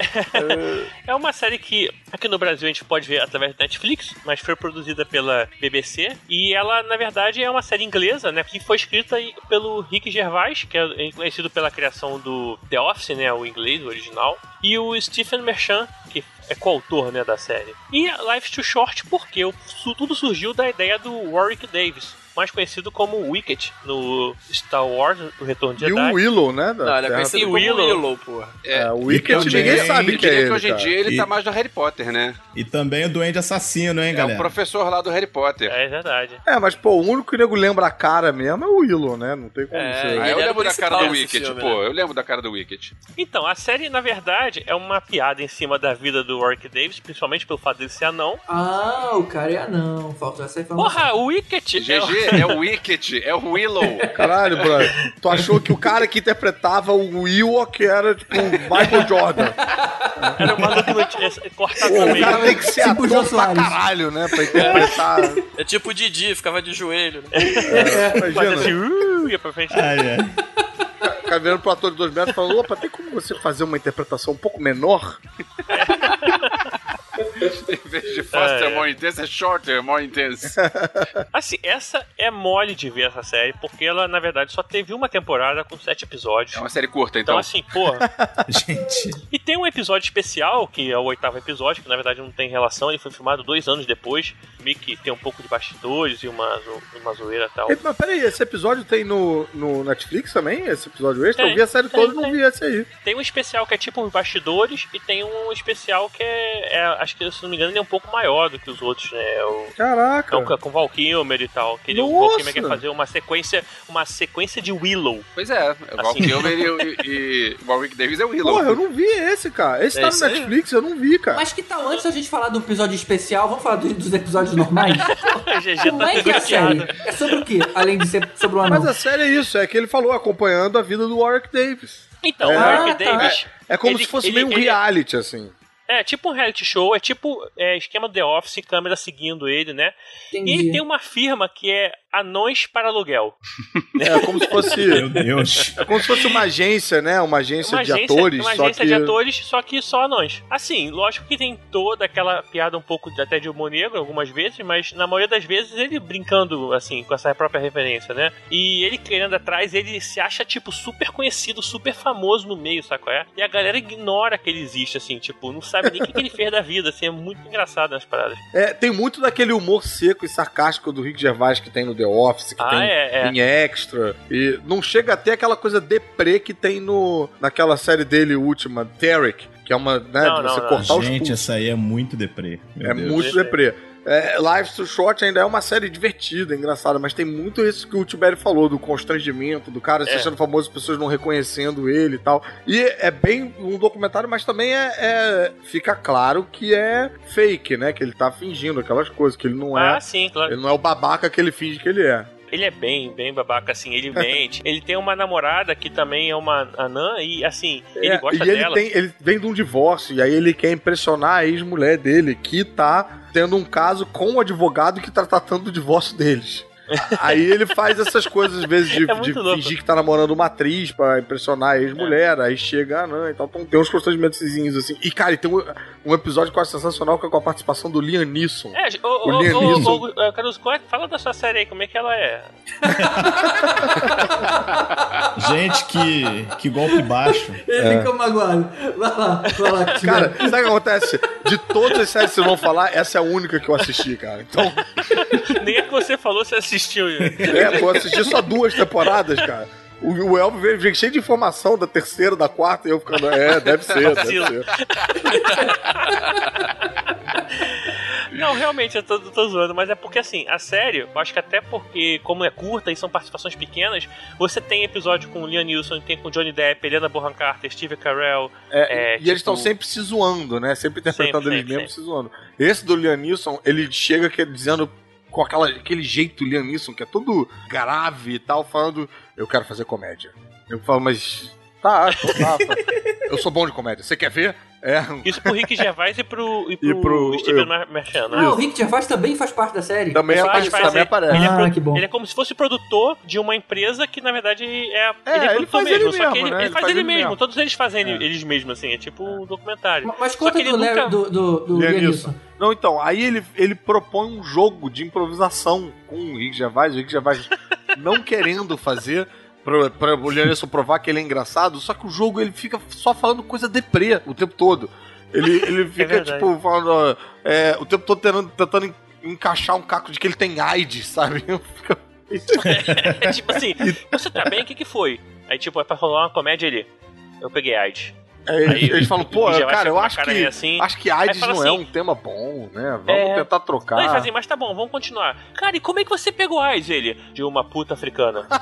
É uma série que aqui no Brasil a gente pode ver através da Netflix, mas foi produzida pela BBC e ela, na verdade, é uma série inglesa, né, que foi escrita pelo Rick Gervais, que é conhecido pela criação do The Office, né, o inglês, o original, e o Stephen Merchant, que é coautor, né, da série. E Life's Too Short porque tudo surgiu da ideia do Warwick Davis, mais conhecido como Wicket no Star Wars, o Retorno de E Jedi. o Willow, né? da Não, ele é conhecido E como Willow. Willow, porra. É, o E Wicked também- ninguém sabe Eu quem é ele, que hoje em dia ele E- tá mais no Harry Potter, né? E também o Duende Assassino, hein, É o galera? professor lá do Harry Potter. É verdade. É, mas, pô, o único que o nego lembra a cara mesmo é o Willow, né? Não tem como É, ser. Ah, eu o lembro da cara do Wicket, filme, pô. né? Eu lembro da cara do Wicket. Então, a série, na verdade, é uma piada em cima da vida do Warwick Davis, principalmente pelo fato dele ser anão. Ah, o cara é anão. Faltou essa informação. Porra, o Wicket! é o- GG é o Wicket, é o Willow. Caralho, brother. Tu achou que o cara que interpretava o Willow que era, tipo, o Michael Jordan. Era o maluco é, cortado o cara tem que ser Tipo ator pra caralho, né? Pra interpretar. É tipo o Didi, ficava de joelho. Né? Fazia Imagina. assim, uh, ia pra frente. Ah, é. O cara virando pro ator de dois metros e falando, opa, tem como você fazer uma interpretação um pouco menor? vez de faster, É, more intense, é shorter, more intense. Assim, essa é mole de ver essa série, porque ela, na verdade, só teve uma temporada com sete episódios. É uma série curta, Então, então. assim, porra. Gente. E tem um episódio especial, que é o oitavo episódio, que na verdade não tem relação, ele foi filmado dois anos depois. Meio que tem um pouco de bastidores e uma, uma zoeira e tal. Mas peraí, esse episódio tem no, no Netflix também? Esse episódio extra? Tem, eu vi a série tem, toda e não vi esse aí. Tem um especial que é tipo uns bastidores, e tem um especial que é, é- acho que se não me engano, ele é um pouco maior do que os outros, né? É o, Caraca. é o com Val Kilmer e tal. Que ele, o Nossa! Val Kilmer quer fazer uma sequência, uma sequência de Willow. Pois é, o Val Assim. Kilmer e, e, e o Warwick Davis é o Willow. Porra, eu não vi esse, cara. Esse É tá isso no aí? Netflix, eu não vi, cara. Mas que tal, antes da gente falar do episódio especial, vamos falar do- dos episódios normais? GG Como tá é que é a série? É sobre o quê? Além de ser sobre o anão. Mas a série é isso, é que ele falou acompanhando a vida do Warwick Davis. Então, É. o Warwick Ah, tá. Davis. É como ele- se fosse ele- meio um ele- reality, assim. É, tipo um reality show, é tipo é, esquema The Office, câmera seguindo ele, né? E Entendi. ele tem uma firma que é Anões para Aluguel. É como se fosse. Meu Deus. É como se fosse uma agência, né? Uma agência, Uma de agência, atores. uma só agência que... de atores, só que só anões. Assim, lógico que tem toda aquela piada um pouco de- até de humor negro algumas vezes, mas na maioria das vezes ele brincando, assim, com essa própria referência, né? E ele querendo atrás, ele se acha, tipo, super conhecido, super famoso no meio, sabe qual é? E a galera ignora que ele existe, assim, tipo, não sabe nem o que, que ele fez da vida, assim, é muito engraçado nas paradas. É, tem muito daquele humor seco e sarcástico do Rick Gervais que tem no The Office, que Ah, tem é, é. em Extra. E não chega até aquela coisa deprê que tem no, naquela série dele última, Derek, que é uma, né, Não, de não, você não. cortar os Gente, essa aí é muito deprê. Meu É Deus. muito deprê. É, Lives to Short ainda é uma série divertida, engraçada, mas tem muito isso que o Tiberi falou, do constrangimento, do cara se É. achando famoso, as pessoas não reconhecendo ele e tal. E é bem um documentário, mas também é, é- fica claro que é fake, né? Que ele tá fingindo aquelas coisas, que ele não é. Ah, sim, claro. Ele não é o babaca que ele finge que ele é. Ele é bem, bem babaca, assim, ele mente. ele tem uma namorada que também é uma anã e, assim, ele É, gosta e ele, dela. tem, ele vem de um divórcio, e aí ele quer impressionar a ex-mulher dele, que tá tendo um caso com o advogado que tá tratando do divórcio deles. Aí ele faz essas coisas, às vezes, de, É de fingir que tá namorando uma atriz pra impressionar a ex-mulher, aí chega, ah, não, então tem uns constrangimentos assim. E, cara, e tem um, um episódio que eu acho sensacional, que é com a participação do Liam Neeson. É, ô, O ô, Liam Neeson. ô, Caruso, qual é- fala da sua série aí, como é que ela é? Gente, que, que golpe baixo. Ele fica magoado. Vai lá, vai lá. que Cara, sabe o que acontece? De todas as séries que vocês vão falar, essa é a única que eu assisti, cara. Então, Nem a que você falou, você assistiu. É, pô, assisti só duas temporadas, cara. O, o veio, veio cheio de informação da terceira, da quarta, e eu ficando, é, deve ser, deve ser. Não, realmente, eu tô, tô zoando, mas é porque assim, a série, eu acho que até porque, como é curta e são participações pequenas, você tem episódio com o Liam Neeson, tem com o Johnny Depp, Helena Bonham Carter, Steve Carell. É, É, e eles tipo- estão sempre se zoando, né? Sempre interpretando Sempre, eles sempre, mesmos se zoando. Esse do Liam Neeson, ele chega que- dizendo com aquela, aquele jeito Liam Neeson, que é todo grave e tal, falando, eu quero fazer comédia. Eu falo, mas... Tá, tá, tá. Eu sou bom de comédia. Você quer ver? É. Isso pro Rick Gervais e pro, e pro, E pro- Steven eu- Marchand, né? Ah, o Rick Gervais também faz parte da série. Também, Faz, aparece, faz, também é. aparece. Ele é, Ah, que bom. ele é como se fosse produtor de uma empresa que, na verdade, é, É, ele é ele produtor faz ele mesmo. só que mesmo, ele, né? ele faz ele mesmo. mesmo. Todos eles fazem ele- eles mesmos, assim. É tipo um documentário. Ma- Mas Só conta que ele do, Larry, nunca- do, do, do Liam Liam Neeson. Não, então, aí ele, ele propõe um jogo de improvisação com o Rick Gervais, o Rick Gervais não querendo fazer pra, pra o Leonisson provar que ele é engraçado, só que o jogo ele fica só falando coisa deprê o tempo todo. Ele, ele fica, verdade. tipo, falando é, o tempo todo tentando, tentando en- encaixar um caco de que ele tem AIDS, sabe? Fica- É tipo assim, você tá bem? O que que foi? Aí, tipo, é pra rolar uma comédia ali. Eu peguei AIDS. É, eles, Aí, eles falam, pô, cara, eu acho que, assim. acho que AIDS Aí não é assim, um tema bom, né? Vamos É. tentar trocar. Fala assim, mas tá bom, vamos continuar. Cara, e como é que você pegou AIDS, ele? De uma puta africana.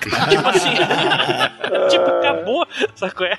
tipo assim. tipo, acabou. Qual é?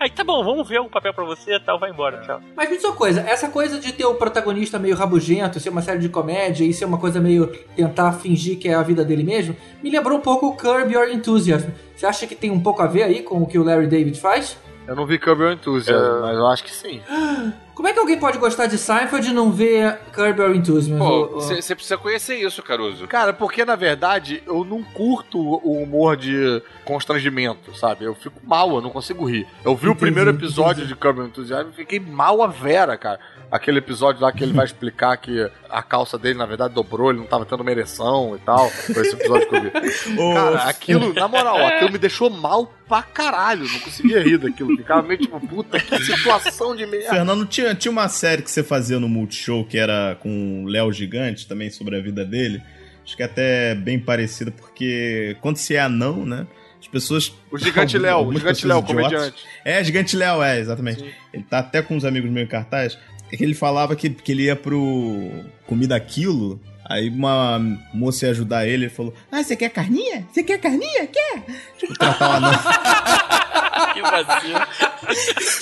Aí tá bom, vamos ver um papel pra você e tal, vai embora, tchau. Mas me diz uma coisa, essa coisa de ter o protagonista meio rabugento, ser uma série de comédia e ser uma coisa meio tentar fingir que é a vida dele mesmo, me lembrou um pouco o Curb Your Enthusiasm. Você acha que tem um pouco a ver aí com o que o Larry David faz? Eu não vi Curb Your Enthusiasm, É. mas eu acho que sim. Como é que alguém pode gostar de Seinfeld e não ver Curb Your Enthusiasm? Pô, O- o- você precisa conhecer isso, Caruso. Cara, porque na verdade eu não curto o humor de constrangimento, sabe? Eu fico mal, eu não consigo rir. Eu vi o Entendi, primeiro episódio entendi. de Curb Your Enthusiasm e fiquei mal a vera, cara. Aquele episódio lá que ele vai explicar que a calça dele, na verdade, dobrou, ele não tava tendo uma ereção e tal. Foi esse episódio que eu vi. Cara, aquilo, na moral, aquilo me deixou mal pra caralho. Não conseguia rir daquilo. Ficava meio tipo, puta, que situação de merda. Fernando, tinha, tinha uma série que você fazia no Multishow que era com o Léo Gigante, também sobre a vida dele. Acho que é até bem parecida, porque quando você é anão, né? As pessoas. O Gigante Léo, o Gigante Léo, comediante. É, Gigante Léo, é, exatamente. Ele tá até com uns amigos meio em cartaz. É que ele falava que, que ele ia pro Comida Quilo. Aí uma moça ia ajudar ele, ele falou: Ah, você quer carninha? Você quer carninha? Quer? Tipo, tratar o anão. que vacilo.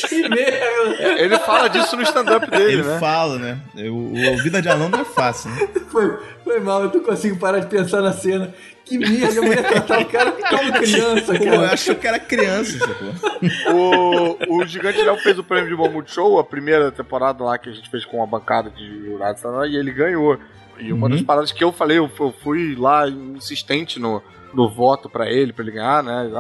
Que merda! Ele fala disso no stand-up dele, Ele né? fala, né? O, o Vida de Anão não é fácil, né? Foi, foi mal, eu não consigo parar de pensar na cena. Que merda, a mulher tratar o cara como criança, Pô, eu cara. achou que era criança, sacou? O, o Gigante Léo fez o prêmio de Bom Multishow, a primeira temporada lá que a gente fez com uma bancada de jurados, tá, e ele ganhou. E uma das paradas que eu falei, eu, eu fui lá insistente no, no voto pra ele, pra ele ganhar, né?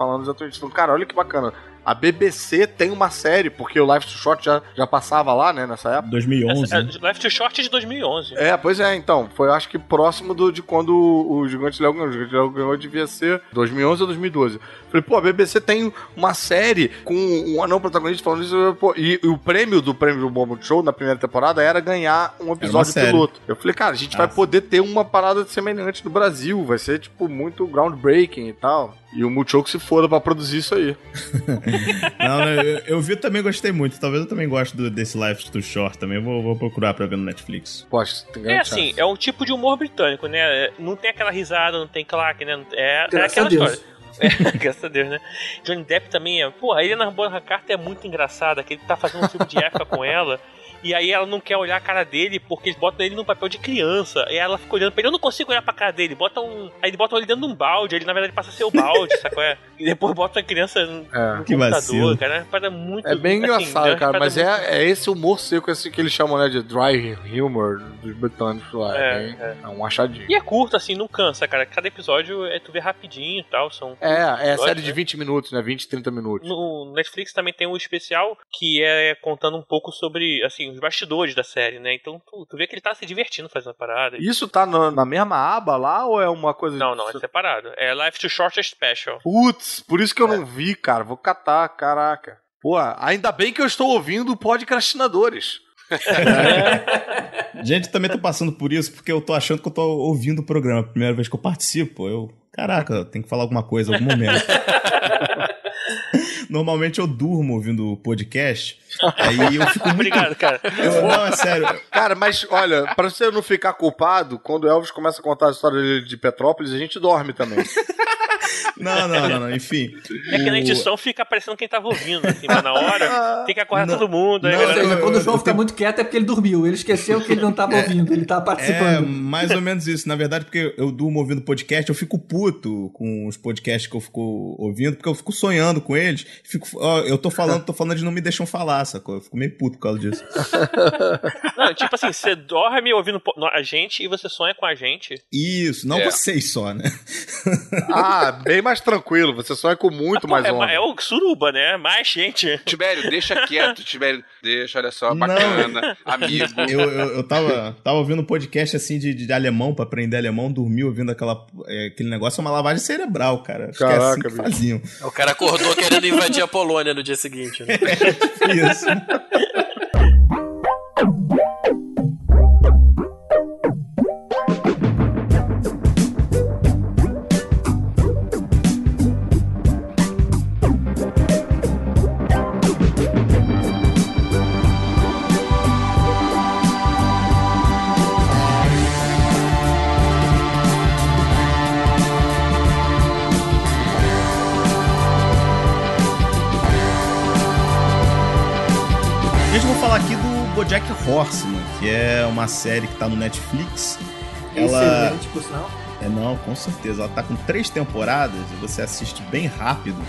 Falando exatamente isso. Falando, Cara, olha que bacana. A BBC tem uma série, porque o Life to Short já, já passava lá, né, nessa época. 2011. É, né? Left to Short é de 2011. É, pois é, então. Foi, acho que próximo do, de quando o, Gigante Léo ganhou. O Gigante Léo ganhou devia ser 2011 ou 2012. Falei, pô, a BBC tem uma série com um anão protagonista falando isso. Pô, e, e o prêmio do prêmio do Bombo Show na primeira temporada era ganhar um episódio piloto. Eu falei, cara, a gente vai Ah. poder ter uma parada semelhante no Brasil. Vai ser, tipo, muito groundbreaking e tal. E o Multishow que se foda pra produzir isso aí. Não, não, eu, eu vi também gostei muito. Talvez eu também goste do, desse Life to Short também. Vou, vou procurar pra ver no Netflix. Que tem É assim, é um tipo de humor britânico, né? É, Não tem aquela risada, não tem claque, né? É, é aquela história. É, graças a Deus, né? Johnny Depp também é. Pô, a Helena Bonham Carter é muito engraçada, que ele tá fazendo um filme de época com ela. E aí ela não quer olhar a cara dele porque eles botam ele num papel de criança. E ela fica olhando pra ele, eu não consigo olhar pra cara dele. Bota um. Aí botam ele dentro de um balde, ele na verdade passa a ser o balde, sacou? É? E depois bota a criança no, É. no Que computador, vacilo. cara. É muito. É bem assim, engraçado, é uma cara, mas muito- é, é esse humor seco assim, que eles chamam né, de dry humor dos britânicos lá. É, É, bem- é um achadinho. E é curto, assim, não cansa, cara. Cada episódio é tu vê rapidinho e tal. São É, é série de né? 20 minutos, né? 20, 30 minutos. No Netflix também tem um especial que é contando um pouco sobre, assim, os bastidores da série, né? Então tu, tu vê que ele tá se divertindo fazendo a parada. Isso tá na, na mesma aba lá ou é uma coisa. Não, não, é separado. É Life to Short Special. Putz, por isso que eu não vi, cara. Vou catar, caraca. Pô, ainda bem que eu estou ouvindo o podcastinadores. Gente, eu também tô passando por isso porque eu tô achando que eu tô ouvindo o programa. Primeira vez que eu participo, eu. Caraca, tem que falar alguma coisa, algum momento. Normalmente eu durmo ouvindo o podcast, aí eu fico muito. Obrigado, cara. Eu, não, é sério. Cara, mas olha, pra você não ficar culpado, quando o Elvis começa a contar a história dele de Petrópolis, a gente dorme também. Não, não, não, não. Enfim. É que na edição fica parecendo quem tava ouvindo, assim, mas na hora tem que acordar Não, todo mundo. Aí, não, galera- seja, quando o eu João fica muito quieto é porque ele dormiu. Ele esqueceu que ele não tava ouvindo, ele tava É, participando. mais ou menos isso. Na verdade, porque eu durmo ouvindo podcast, eu fico puto com os podcasts que eu fico ouvindo, porque eu fico sonhando com eles. Fico, ó, eu tô falando, tô falando, eles não me deixam falar, sacou? Eu fico meio puto por causa disso. Não, tipo assim, você dorme ouvindo a gente e você sonha com a gente. Isso, não É. vocês só, né? Ah, bem mais tranquilo. Você sonha com muito Pô, mais é, onda. é o suruba, né? Mais gente. Tibério, deixa quieto, Tibério. Deixa, olha só, Não. bacana, amigo. Eu, eu, eu tava, tava ouvindo um podcast assim de, de alemão pra aprender alemão, dormi ouvindo aquela, é, aquele negócio, é uma lavagem cerebral, cara. Acho que é assim Caraca, que faziam. O cara acordou querendo invadir a Polônia no dia seguinte. Né? Isso. Bojack Horseman, que é uma série que tá no Netflix. Ela, Excelente, por sinal. É, não, com certeza. Ela tá com três temporadas e você assiste bem rápido.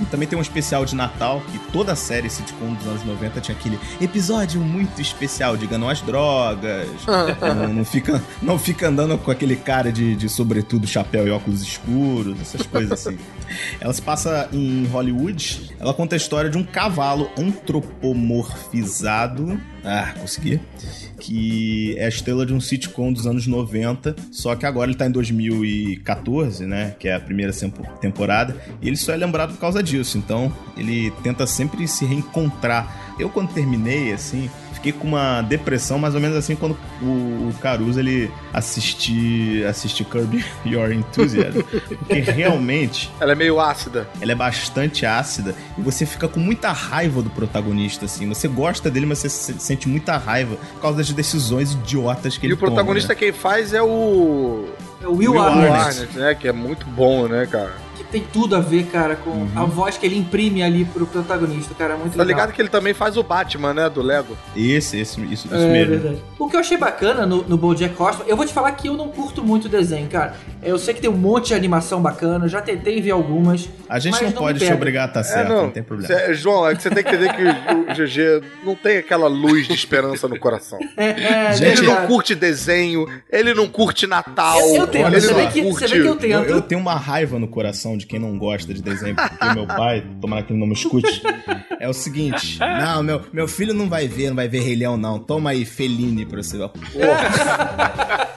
E também tem um especial de Natal, que toda a série sitcom dos anos 90 tinha aquele episódio muito especial, diga não às drogas. não, não fica, não fica andando com aquele cara de, de sobretudo, chapéu e óculos escuros, essas coisas assim. Ela se passa em Hollywood. Ela conta a história de um cavalo antropomorfizado. Ah, consegui. Que é a estrela de um sitcom dos anos 90. Só que agora ele tá em 2014, né? Que é a primeira temporada. E ele só é lembrado por causa disso. Então ele tenta sempre se reencontrar. Eu, quando terminei, assim, fiquei com uma depressão, mais ou menos assim, quando o, Caruso ele assistir, assistir Kirby Your Enthusiasm. Porque realmente Ela é meio ácida. ela é bastante ácida e você fica com muita raiva do protagonista, assim. Você gosta dele, mas você se- sente muita raiva por causa das decisões idiotas que E ele o protagonista toma, né? quem faz é o. É o Will. Will Arnett. Arnett, né? Que é muito bom, né, cara? Tem tudo a ver, cara, com Uhum. a voz que ele imprime ali pro protagonista, cara, é muito Tá legal. ligado que ele também faz o Batman, né? Do Lego. Esse, esse, isso, isso É mesmo. verdade. O que eu achei bacana no, no BoJack Horseman, eu vou te falar que eu não curto muito o desenho, cara. Eu sei que tem um monte de animação bacana, já tentei ver algumas. A gente mas não me pode te obrigar a estar certo, não, tem problema. Cê- João, é que você tem que entender que o, o GG não tem aquela luz de esperança no coração. É, é, Gente, Ele não curte desenho, ele não curte Natal. Eu, eu tento, você vê, que, você vê que eu tento. Eu, eu tenho uma raiva no coração de quem não gosta de desenho, porque meu pai, tomara que ele não me escute, é o seguinte: não, meu, meu filho não vai ver, não vai ver Rei Leão, não. Toma aí, Feline pra você.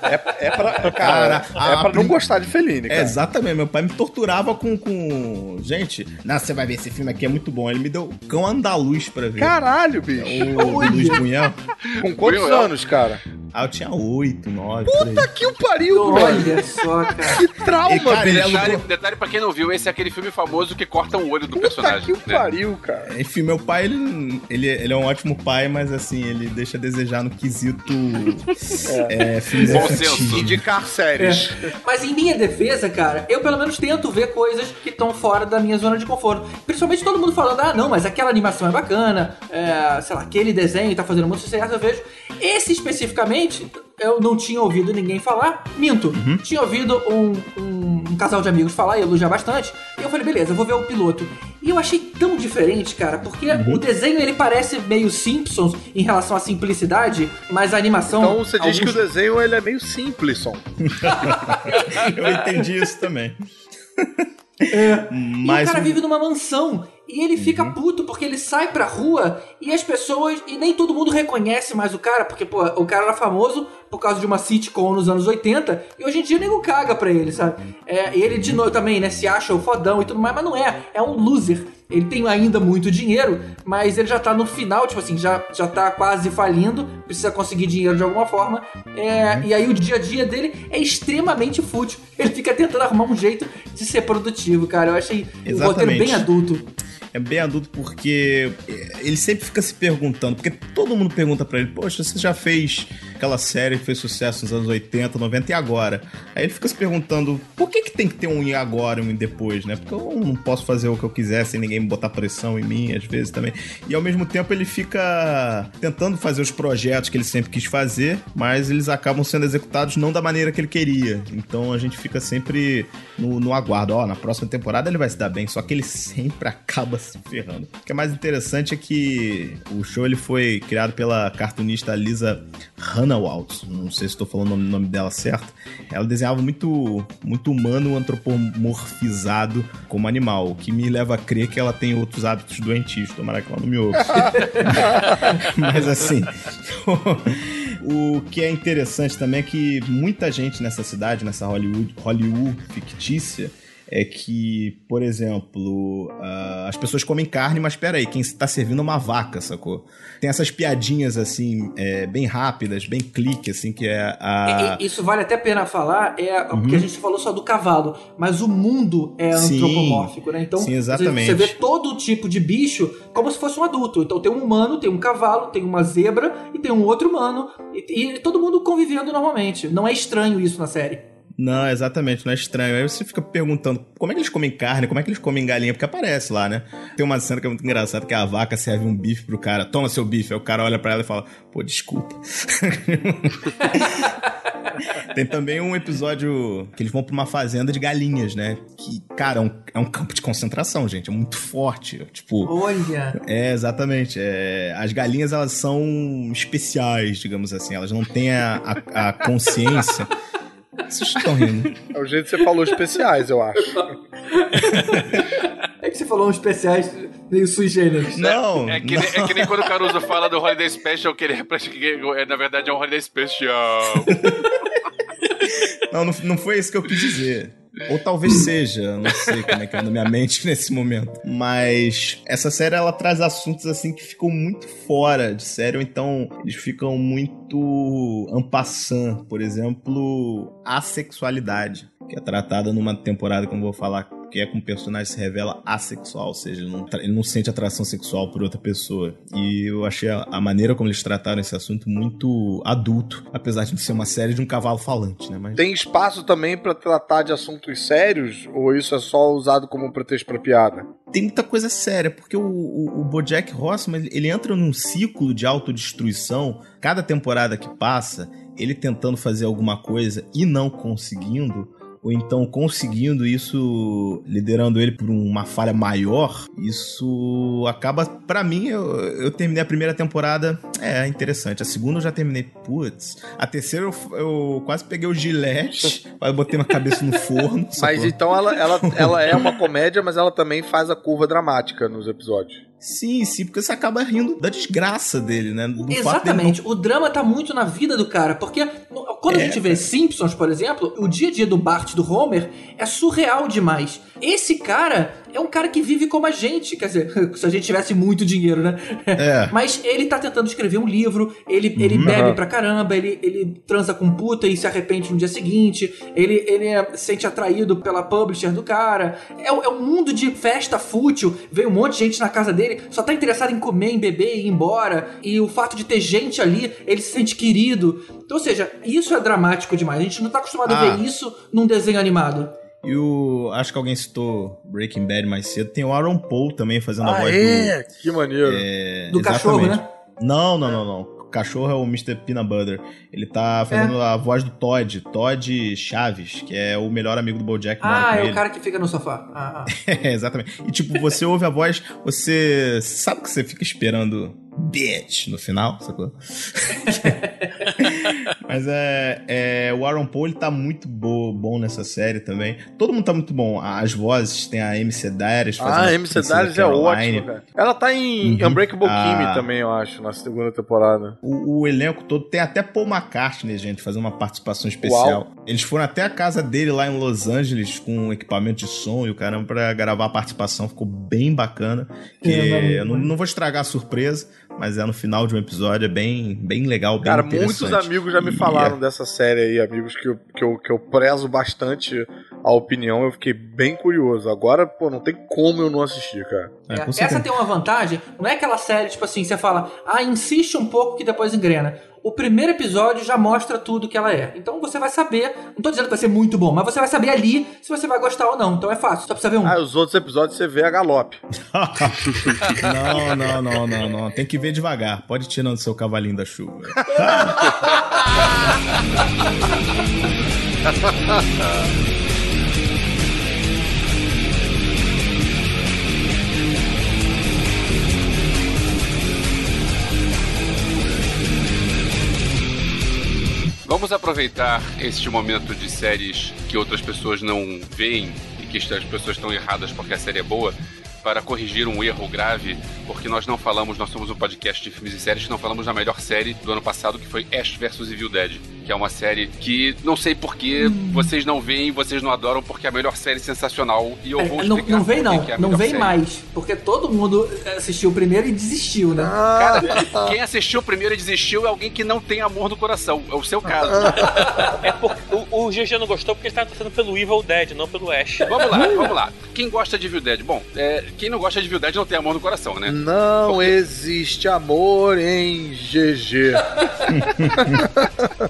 É, é pra, cara, Cara, é pra não gostar de Fellini, É, cara. exatamente, meu pai me torturava com. com... Gente, não, você vai ver esse filme aqui, é muito bom. Ele me deu Cão Andaluz pra ver. Caralho, bicho. O Luiz Bunhel. Com quantos anos, cara? Ah, eu tinha oito, nove. Puta que o pariu, velho. Olha só, cara. Que trauma, E, cara, bicho. é Detalhe, detalhe pra quem não viu, esse é aquele filme famoso que corta um olho do Puta personagem. que o né? pariu, cara. Enfim, meu pai, ele, ele, ele é um ótimo pai, mas assim, ele deixa a desejar no quesito é, filmes Bom infantis. senso. Indicar séries. Mas em minha defesa, cara, eu pelo menos tento ver coisas que estão fora da minha zona de conforto. Principalmente todo mundo falando, ah, não, mas aquela animação é bacana, é, sei lá, aquele desenho tá fazendo muito sucesso, eu vejo. Esse especificamente, eu não tinha ouvido ninguém falar. Minto, tinha ouvido um, um- um casal de amigos falar e elogiar bastante. E eu falei, beleza, eu vou ver o piloto. E eu achei tão diferente, cara, porque o desenho ele parece meio Simpsons em relação à simplicidade, mas a animação. Então você diz que o alguns- desenho ele é meio simples, som. Eu entendi isso também. E Mas o cara vive numa mansão e ele fica puto porque ele sai pra rua e as pessoas. E nem todo mundo reconhece mais o cara, porque, pô, o cara era famoso por causa de uma sitcom nos anos 80 e hoje em dia nego caga pra ele, sabe? É, e ele de novo também, né, se acha o fodão e tudo mais, mas não é. É um loser. Ele tem ainda muito dinheiro, mas ele já tá no final, tipo assim, já, já tá quase falindo, precisa conseguir dinheiro de alguma forma. É, E aí o dia a dia dele é extremamente fútil. Ele fica tentando arrumar um jeito de ser produtivo, cara. Eu achei o roteiro Exatamente. bem adulto. É bem adulto porque ele sempre fica se perguntando, porque todo mundo pergunta pra ele, poxa, você já fez aquela série que fez sucesso nos anos 80, 90 e agora? Aí ele fica se perguntando, por que que tem que ter um e agora e um depois, né? Porque eu não posso fazer o que eu quiser sem ninguém botar pressão em mim, às vezes também. E ao mesmo tempo ele fica tentando fazer os projetos que ele sempre quis fazer, mas eles acabam sendo executados não da maneira que ele queria. Então a gente fica sempre no, no aguardo. Ó, na próxima temporada ele vai se dar bem, só que ele sempre acaba se ferrando. O que é mais interessante é que o show ele foi criado pela cartunista Lisa Hannawalt. Não sei se estou falando o nome, nome dela certo. Ela desenhava muito, muito humano antropomorfizado como animal, o que me leva a crer que ela tem outros hábitos doentios. Tomara que ela não me ouça. Mas assim. O que é interessante também é que muita gente nessa cidade, nessa Hollywood, Hollywood fictícia, é que, por exemplo, ah, as pessoas comem carne, mas peraí, quem está servindo é uma vaca, sacou? Tem essas piadinhas, assim, é, bem rápidas, bem clique, assim, que é a... Isso vale até a pena falar, é porque a gente falou só do cavalo, mas o mundo é Uhum. Sim. antropomórfico, né? Então Sim, exatamente. você vê todo tipo de bicho como se fosse um adulto. Então tem um humano, tem um cavalo, tem uma zebra e tem um outro humano e, e todo mundo convivendo normalmente. Não é estranho isso na série. Não, exatamente, não é estranho. Aí você fica perguntando como é que eles comem carne, como é que eles comem galinha, porque aparece lá, né? Tem uma cena que é muito engraçada, que a vaca serve um bife pro cara, toma seu bife, aí o cara olha pra ela e fala, pô, desculpa. Tem também um episódio que eles vão pra uma fazenda de galinhas, né? Que, cara, é um, é um campo de concentração, gente, é muito forte. Tipo, Olha. é, exatamente. É, as galinhas, elas são especiais, digamos assim. Elas não têm a, a, a consciência. Vocês estão rindo. É o jeito que você falou especiais, eu acho. É que você falou uns especiais meio sui generis. Não, É que, não. nem, é que nem quando o Caruso fala do Holiday Special, que ele repete que é, na verdade é um Holiday Special. Não, não, não foi isso que eu quis dizer. Ou talvez seja, não sei como é que anda minha mente nesse momento. Mas essa série ela traz assuntos assim que ficam muito fora de série, ou então eles ficam muito ampassant. Por exemplo, a sexualidade, que é tratada numa temporada que eu não vou falar que é com o personagem se revela assexual, ou seja, ele não, ele não sente atração sexual por outra pessoa. E eu achei a, a maneira como eles trataram esse assunto muito adulto, apesar de ser uma série de um cavalo falante, né? Mas Tem espaço também pra tratar de assuntos sérios? Ou isso é só usado como pretexto pra piada? tem muita coisa séria, porque o, o, o Bojack Horseman, ele- ele entra num ciclo de autodestruição. Cada temporada que passa, ele tentando fazer alguma coisa e não conseguindo, ou então conseguindo isso, liderando ele por uma falha maior, isso acaba, pra mim, eu, eu terminei a primeira temporada, é interessante. A segunda eu já terminei, putz. A terceira eu, eu quase peguei o gilete, aí eu botei minha cabeça no forno. Mas então ela, ela, ela é uma comédia, mas ela também faz a curva dramática nos episódios. Sim, sim, porque você acaba rindo da desgraça dele, né? Do dele Exatamente. O drama tá muito na vida do cara, porque quando a É, gente vê Simpsons, por exemplo, o dia a dia do Bart do Homer é surreal demais. Esse cara é um cara que vive como a gente, quer dizer, se a gente tivesse muito dinheiro, né? É. Mas ele tá tentando escrever um livro, ele, ele Uhum. bebe pra caramba, ele, ele transa com puta e se arrepende no dia seguinte, ele, ele é- se sente atraído pela publisher do cara. É, um- é um mundo de festa fútil, vem um monte de gente na casa dele, só tá interessado em comer, em beber e ir embora. E o fato de ter gente ali, ele se sente querido. Então, ou seja, isso é dramático demais. A gente não tá acostumado a Ah. ver isso num desenho animado. E o. Acho que alguém citou Breaking Bad mais cedo. Tem o Aaron Paul também fazendo a Ah, voz é? Que maneiro. do. é, Do cachorro, exatamente. né? Não, não, não, não. O cachorro é o Mr. Peanut Butter. Ele tá fazendo a voz do Todd, Todd Chaves, que é o melhor amigo do Bojack. mora Ah, com é o cara que fica no sofá. Ah, ah. É, exatamente. E tipo, você ouve a voz, você sabe que você fica esperando bitch no final, sacou? Mas é, é, o Aaron Paul ele tá muito bo- bom nessa série também. Todo mundo tá muito bom. As vozes, tem a MC Darius fazendo Ah, a a MC Darius é ótima, cara. Ela tá em Uhum. Unbreakable Ah. Kimmy também, eu acho, na segunda temporada. O, o elenco todo tem até Paul McCartney, gente, fazendo uma participação especial. Eles foram até a casa dele lá em Los Angeles com equipamento de som e o caramba pra gravar a participação. Ficou bem bacana. Que É, não- eu não, não vou estragar a surpresa, mas é no final de um episódio, é bem, bem legal, bem Cara, interessante. muitos amigos já me E falaram é- dessa série aí, amigos que eu, que, eu, que eu prezo bastante a opinião, eu fiquei bem curioso. Agora, pô, não tem como eu não assistir, cara. é, É, essa tem uma vantagem, não é aquela série, tipo assim, você fala, ah, insiste um pouco que depois engrena. O primeiro episódio já mostra tudo que ela é. Então você vai saber, não tô dizendo que vai ser muito bom, mas você vai saber ali se você vai gostar ou não. Então é fácil, só precisa ver um. Ah, os outros episódios você vê a galope. não, não, não, não, não. Tem que ver devagar. Pode ir tirando seu cavalinho da chuva. Vamos aproveitar este momento de séries que outras pessoas não veem e que as pessoas estão erradas porque a série é boa para corrigir um erro grave, porque nós não falamos, nós somos um podcast de filmes e séries que não falamos da melhor série do ano passado, que foi Ash vs Evil Dead, que é uma série que não sei porquê vocês não veem, vocês não adoram, porque é a melhor série sensacional e eu É, vou não, explicar não vem não, que que é a não vem série. mais, porque todo mundo assistiu o primeiro e desistiu, né? Cara, quem assistiu primeiro e desistiu é alguém que não tem amor no coração. É o seu caso. É porque o, o GG não gostou porque ele estava torcendo pelo Evil Dead, não pelo Ash. Vamos lá, vamos lá. Quem gosta de Evil Dead? Bom, é, quem não gosta de Evil Dead não tem amor no coração, né? Não existe amor em GG.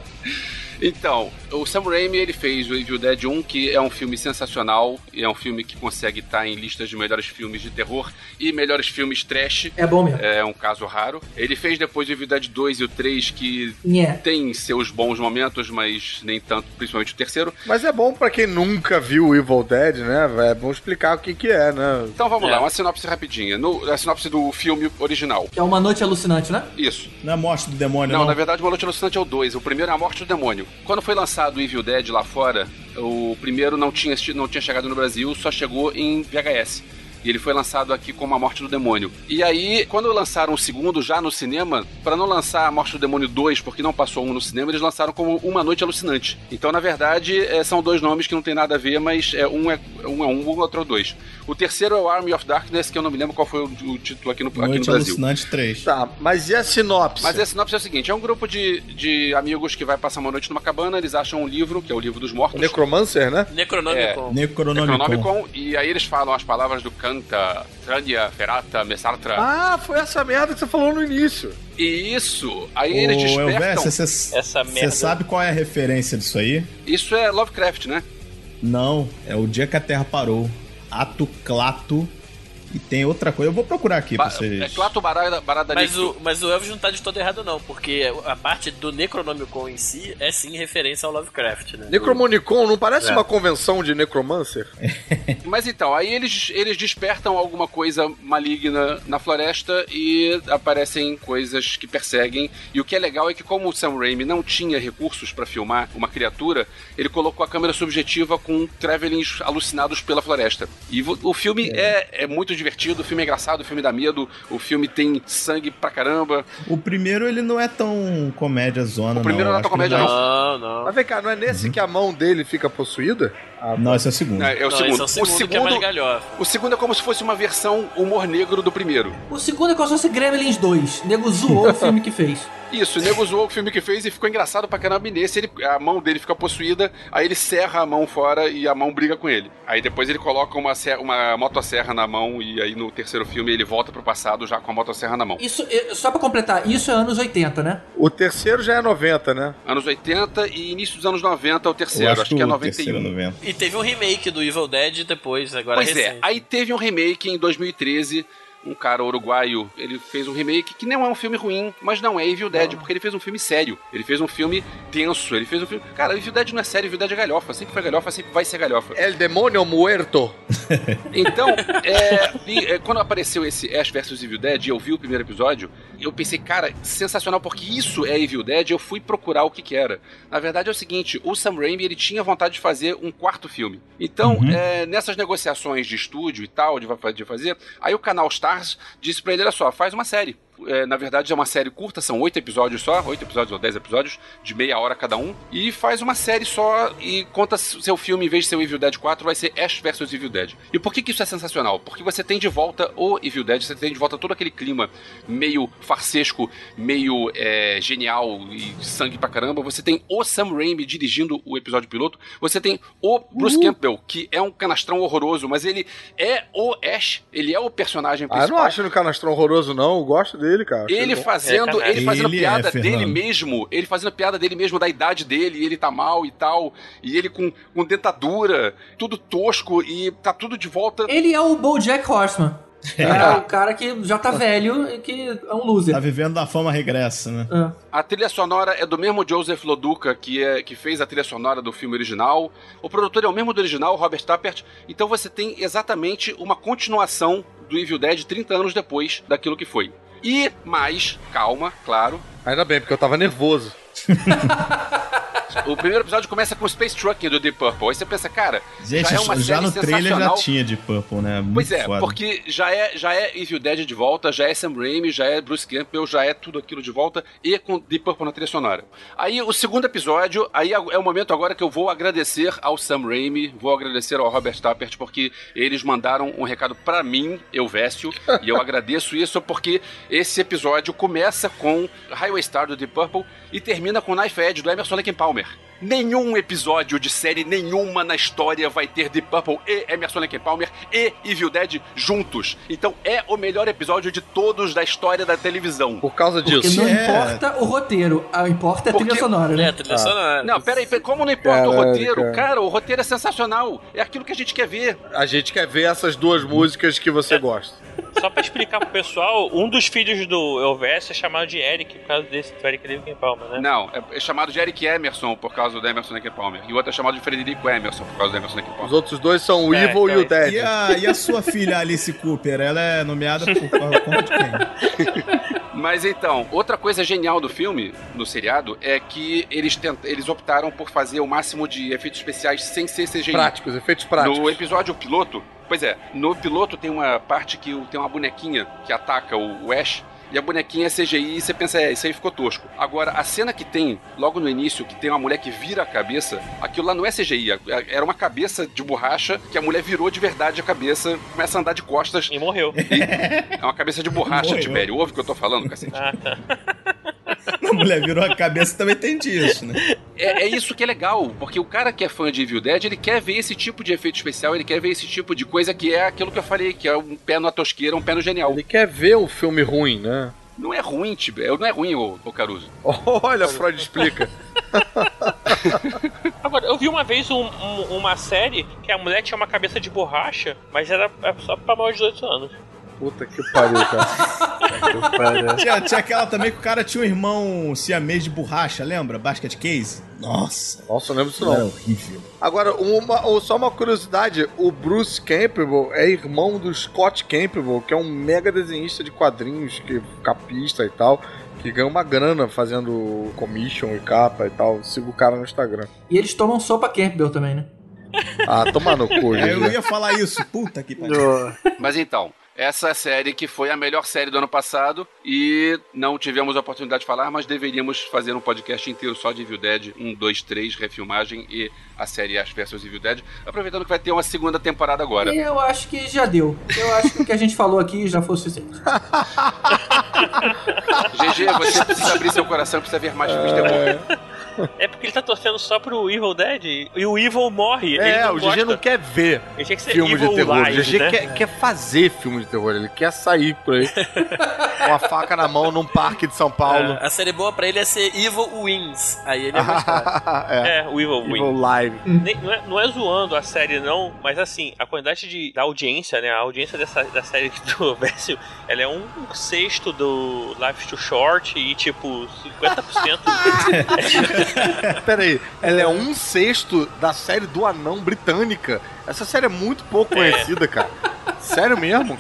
Então, o Sam Raimi ele fez o Evil Dead 1, que é um filme sensacional, e é um filme que consegue estar em listas de melhores filmes de terror e melhores filmes trash. É bom mesmo. É um caso raro. Ele fez depois o Evil Dead 2 e o 3, que Nhé. tem seus bons momentos, mas nem tanto, principalmente o terceiro. Mas é bom pra quem nunca viu o Evil Dead, né? É bom explicar o que que é, né? Então vamos É. lá, uma sinopse rapidinha. No, a sinopse do filme original. Que é uma noite alucinante, né? Isso. Não é a morte do demônio, Não, não. na verdade, o Noite Alucinante é o 2. O primeiro é a Morte do Demônio. Quando foi lançado o Evil Dead lá fora, o primeiro não tinha, não tinha chegado no Brasil, só chegou em VHS. E ele foi lançado aqui como A Morte do Demônio. E aí, quando lançaram o segundo já no cinema, para não lançar A Morte do Demônio 2, porque não passou um no cinema, eles lançaram como Uma Noite Alucinante. Então, na verdade, é, são dois nomes que não tem nada a ver, mas é, um é um, é um o outro é o dois. O terceiro é o Army of Darkness, que eu não me lembro qual foi o, o título aqui no, aqui no Noite Brasil. Alucinante 3. Tá, mas e a sinopse? Mas a sinopse é o seguinte: é um grupo de, de amigos que vai passar uma noite numa cabana, eles acham um livro, que é o livro dos mortos. Necromancer, né? Necronomicon. Necronomicon. Necronomicon, e aí eles falam as palavras do Canta, Tranya, Ferata, Messartra. Ah, foi essa merda que você falou no início. E isso, aí eles Ô, despertam. Elvésio, você sabe qual é a referência disso aí? Isso é Lovecraft, né? Não, é o dia que a Terra parou. Ato Clato. E tem outra coisa. Eu vou procurar aqui Ba pra vocês. é Clato Barada, Barada Mas o, mas o Elvis não tá de todo errado, não, porque a parte do Necronomicon em si é sim referência ao Lovecraft, né? Necromonicon não parece É. uma convenção de necromancer? Mas então, aí eles, eles despertam alguma coisa maligna na floresta e aparecem coisas que perseguem. E o que é legal é que, como o Sam Raimi não tinha recursos pra filmar uma criatura, ele colocou a câmera subjetiva com travelings alucinados pela floresta. E o filme é. É, muito divertido, o filme é engraçado, o filme dá medo, o filme tem sangue pra caramba. O primeiro, ele não é tão comédia zona, O primeiro não é Acho tão comédia, dá- Não, não. Mas vem cá, não é nesse que a mão dele fica possuída? Ah, Não, esse é o segundo. É, é o Não, segundo. esse é o segundo, que é mais galhofa. o segundo é como se fosse uma versão humor negro do primeiro. O segundo é como se fosse Gremlins 2. O nego zoou o filme que fez. Isso, o nego zoou o filme que fez e ficou engraçado pra caramba. E nesse, ele, a mão dele fica possuída, aí ele serra a mão fora e a mão briga com ele. Aí depois ele coloca uma, ser- uma motosserra na mão e aí no terceiro filme ele volta pro passado já com a motosserra na mão. Isso, eh, só pra completar, isso é anos 80, né? O terceiro já é 90, né? Anos 80 e início dos anos 90 é o Eu terceiro, acho, que é o terceiro 91. 90. E teve um remake do Evil Dead depois, agora Pois recente. é, aí teve um remake em 2013. Um cara uruguaio, ele fez um remake que não é um filme ruim, mas não é Evil Dead, porque ele fez um filme sério. Ele fez um filme tenso, ele fez um filme. Cara, Evil Dead não é sério, Evil Dead é galhofa. Sempre foi galhofa, sempre vai ser galhofa. El Demônio Muerto. Então, é, e, é, quando apareceu esse Ash vs Evil Dead e eu vi o primeiro episódio, eu pensei, cara, sensacional, porque isso é Evil Dead, eu fui procurar o que que era. Na verdade é o seguinte, o Sam Raimi, ele tinha vontade de fazer um quarto filme. Então, é, nessas negociações de estúdio e tal, de, de fazer, aí o canal Stars disse pra ele, olha só, faz uma série. É, na verdade é uma série curta, são oito episódios só, oito episódios ou dez episódios, de meia hora cada um, e faz uma série só e conta seu filme, em vez de ser o Evil Dead 4, vai ser Ash vs Evil Dead. E por que, que isso é sensacional? Porque você tem de volta o Evil Dead, você tem de volta todo aquele clima meio farsesco, meio é, genial e sangue pra caramba. Você tem o Sam Raimi dirigindo o episódio piloto, você tem o Bruce Campbell, que é um canastrão horroroso, mas ele é o Ash, ele é o personagem Ah, eu principal. não acho no canastrão horroroso, não. Eu gosto dele, cara. Acho Ele bom. fazendo, É, ele fazendo Ele é, piada Fernando. dele mesmo, ele fazendo piada dele mesmo, da idade dele, e ele tá mal e tal, e ele com, com dentadura, tudo tosco, e tá tudo de volta. Ele é o BoJack Horseman. É o cara que já tá velho e que é um loser. Tá vivendo da fama regressa, né? É. A trilha sonora é do mesmo Joseph Loduca, que, é, que fez a trilha sonora do filme original. O produtor é o mesmo do original, Robert Tappert. Então você tem exatamente uma continuação do Evil Dead 30 anos depois daquilo que foi. E mais, calma, claro, Ainda bem, porque eu tava nervoso. o primeiro episódio começa com o Space Trucking do Deep Purple. Aí você pensa, cara, Gente, já é uma já série no trailer já tinha de Purple, né? Muito Pois é, foda. porque já é, já é Evil Dead de volta, já é Sam Raimi, já é Bruce Campbell, já é tudo aquilo de volta e com Deep Purple na trilha sonora. Aí o segundo episódio, aí é o momento agora que eu vou agradecer ao Sam Raimi, vou agradecer ao Robert Tappert porque eles mandaram um recado pra mim, Elvésio, e eu agradeço isso porque esse episódio começa com Highway Star do Deep Purple e termina com Knife Edge do Emerson Lake Palmer. вверх. Nenhum episódio de série nenhuma na história vai ter Deep Purple e Emerson Lake Palmer e Evil Dead juntos. Então é o melhor episódio de todos da história da televisão. Por causa Porque disso. não É. importa o roteiro, a importa é a Porque- trilha sonora, É, né? trilha sonora. Não, peraí, peraí, como não importa o Caralho, roteiro? cara. O roteiro é sensacional. É aquilo que a gente quer ver. A gente quer ver essas duas músicas que você gosta. Só pra explicar pro pessoal, um dos filhos do Elvis é chamado de Eric por causa desse do Eric Living Palma, né? Não, é, é chamado de Eric Emerson por causa do Emerson Lake Palmer. E o outro é chamado de Frederico Emerson por causa do Emerson Lake Os Palmer. outros dois são o É, Evil e o então, Dead. E a, e a sua filha Alice Cooper, ela é nomeada por por conta de quem? Mas então, outra coisa genial do filme, no seriado, é que eles, tent... eles optaram por fazer o máximo de efeitos especiais sem ser CGI. Práticos, efeitos práticos. No episódio piloto, Pois é, no piloto tem uma parte que tem uma bonequinha que ataca o Ash. E a bonequinha é CGI e você pensa, é, isso aí ficou tosco. Agora, a cena que tem, logo no início, que tem uma mulher que vira a cabeça, aquilo lá não é CGI, a- a- era uma cabeça de borracha que a mulher virou de verdade a cabeça, começa a andar de costas. E morreu. É uma cabeça de borracha. Tibério. Ouve o que eu tô falando, cacete. Ah, tá. A mulher virou a cabeça também tem disso, né? É, é isso que é legal, porque o cara que é fã de Evil Dead, ele quer ver esse tipo de efeito especial, ele quer ver esse tipo de coisa que é aquilo que eu falei, que é um pé na tosqueira, um pé no genial. Ele quer ver o filme ruim, né? Não é ruim, Tibério, não é ruim, ô, ô Caruso. Olha, Freud explica. Agora, eu vi uma vez um- um- uma série que a mulher tinha uma cabeça de borracha, mas era era só pra maior de 18 anos. Puta que pariu, cara. Tinha, tinha aquela também que o cara tinha um irmão siamês de borracha, lembra? Basket case. Nossa, Nossa, eu não lembro disso era não. horrível. Agora, uma, ou só uma curiosidade: o Bruce Campbell é irmão do Scott Campbell, que é um mega desenhista de quadrinhos, que capista e tal, que ganha uma grana fazendo commission e capa e tal. Siga o cara no Instagram. E eles tomam sopa Campbell também, né? Ah, toma no cu, É, eu ia falar isso, puta que pariu. Mas então, essa é série que foi a melhor série do ano passado e não tivemos a oportunidade de falar, mas deveríamos fazer um podcast inteiro só de Evil Dead 1, 2, 3, refilmagem e a série Ash vs Evil Dead, aproveitando que vai ter uma segunda temporada agora. E eu acho que já deu. Eu acho que o que a gente falou aqui já foi o suficiente. GG, você precisa abrir seu coração, precisa ver mais filmes de terror. É porque ele tá torcendo só pro Evil Dead e o Evil morre. ele É, não o GG não quer ver Ele tinha que ser filme de Evil terror. Live, o GG né? quer, quer fazer filme de terror. Ele quer sair por aí com a faca na mão num parque de São Paulo. A série boa pra ele é ser Evil Wins. Aí ele gostar. é. É, o Evil. Evil Live. Nem- não, é, não é zoando a série, não, mas assim, a quantidade de, da audiência, né? A audiência dessa, da série do Verso, ela é um sexto do Life to Short e tipo 50%. Pera aí, ela é um sexto da série do Anão Britânica. Essa série é muito pouco conhecida, cara. Sério mesmo?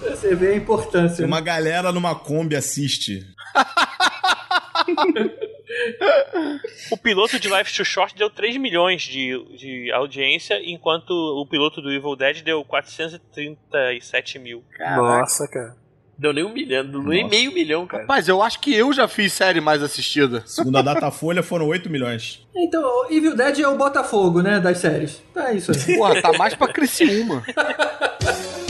Você vê a importância. né? Uma galera numa Kombi assiste. o piloto de Life to Short deu 3 milhões de, de audiência, enquanto o piloto do Evil Dead deu 437 mil. Nossa, cara. Deu nem um milhão, nem Nossa. meio milhão, cara. Rapaz, eu acho que eu já fiz série mais assistida. Segundo a Datafolha, foram 8 milhões. Então, Evil Dead é o Botafogo, né? Das séries. Tá isso aí. Porra, tá mais pra Criciúma.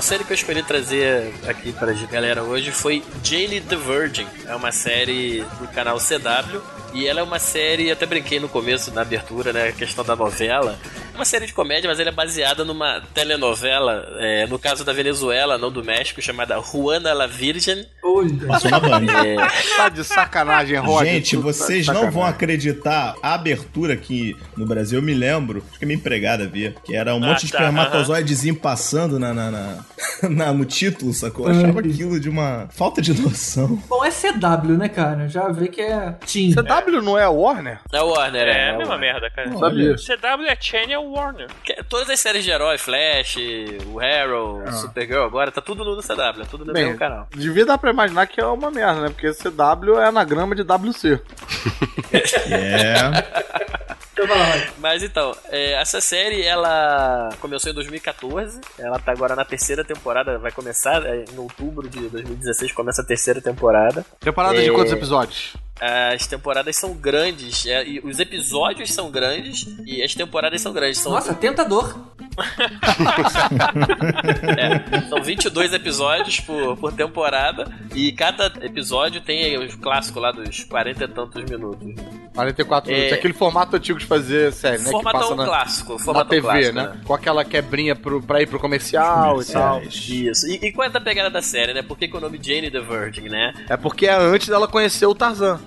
a série que eu escolhi trazer aqui pra galera hoje foi Jane the Virgin. É uma série do canal CW. E ela é uma série, até brinquei no começo, na abertura, né? A questão da novela. É uma série de comédia, mas ela é baseada numa telenovela, é, no caso da Venezuela, não do México, chamada Juana la Virgen. Olha. Passou na Band. É, Tá de sacanagem, Rod. Gente, tá vocês não sacanagem. vão acreditar. A abertura aqui no Brasil, eu me lembro, acho que minha empregada via, que era um Ah, monte de tá, espermatozoidezinho passando na, na, na- na- no título, sacou? Eu achava aquilo de uma falta de noção. Bom, é CW, né, cara? Já vê que é Team. CW não é a Warner? é Warner, É, é. a é mesma Warner. merda, cara. Sabia. CW é Channel Warner. Que- Todas as séries de herói, Flash, o Arrow, Ah. Supergirl, agora tá tudo no CW, é tudo no Bem, mesmo canal. devia dar pra imaginar que é uma merda, né? Porque CW é anagrama de WC. É. Então vai. Mas então, é, essa série ela começou em 2014, ela tá agora na terceira temporada, vai começar é, em outubro de 2016, começa a terceira temporada. Temporada de É. quantos episódios? As temporadas são grandes, é, e os episódios são grandes e as temporadas são grandes. São, Nossa, tentador. é, são 22 episódios por, por temporada e cada episódio tem o clássico lá dos 40 e tantos minutos. 44 É. minutos. Aquele formato antigo de fazer série, né? que Formatão passa na, clássico, na formato TV, clássico, né? Com aquela quebrinha pro, pra ir pro comercial e tal. Isso. E, e qual é a pegada da série, né? Por que, que o nome Jane the Virgin, né? É porque é antes dela conhecer o Tarzan.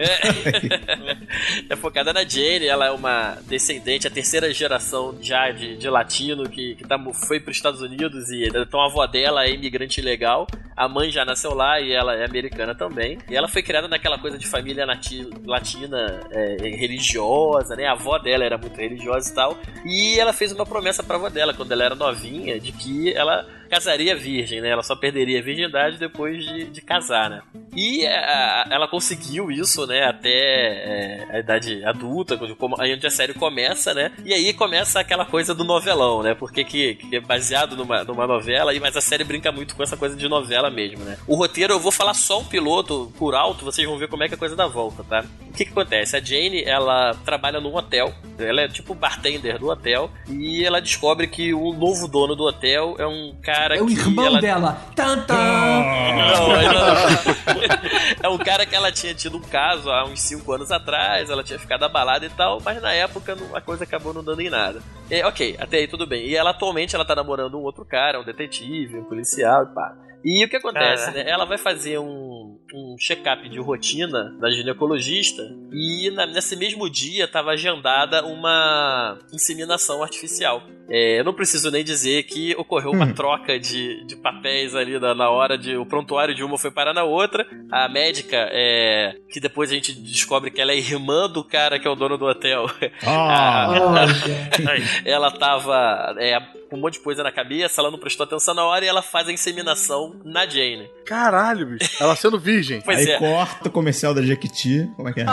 É. focada na Jane, ela é uma descendente, a terceira geração já de, de latino que, que tá, foi para os Estados Unidos e então a avó dela é imigrante legal, a mãe já nasceu lá e ela é americana também. E ela foi criada naquela coisa de família nati, latina é, religiosa, né? A avó dela era muito religiosa e tal. E ela fez uma promessa pra avó dela quando ela era novinha de que ela casaria virgem, né? Ela só perderia a virgindade depois de, de casar, né? E é, a, ela conseguiu isso, né? Até é, a idade adulta, como, aí onde a série começa, né? E aí começa aquela coisa do novelão, né? Porque que, que é baseado numa, numa novela, mas a série brinca muito com essa coisa de novela mesmo, né? O roteiro, eu vou falar só um piloto por alto, vocês vão ver como é que a coisa da volta, tá? O que que acontece? A Jane, ela trabalha num hotel, ela é tipo bartender do hotel, e ela descobre que o novo dono do hotel é um cara é o que irmão ela... dela. Tantan! Não, não. é um cara que ela tinha tido um caso há uns 5 anos atrás, ela tinha ficado abalada e tal, mas na época a coisa acabou não dando em nada. E, ok, até aí tudo bem. E ela atualmente ela tá namorando um outro cara, um detetive, um policial e pá. E o que acontece, né? Ela vai fazer um, um check-up de rotina da ginecologista e na, nesse mesmo dia estava agendada uma inseminação artificial. É, eu não preciso nem dizer que ocorreu uma troca de, de papéis ali na, na, hora de. O prontuário de uma foi parar na outra. A médica, é, que depois a gente descobre que ela é irmã do cara que é o dono do hotel. Ah. ela tava é, com um monte de coisa na cabeça, ela não prestou atenção na hora e ela faz a inseminação na Jane. Caralho, bicho. Ela sendo virgem. Pois Aí é. corta o comercial da Jequiti. Como é que é?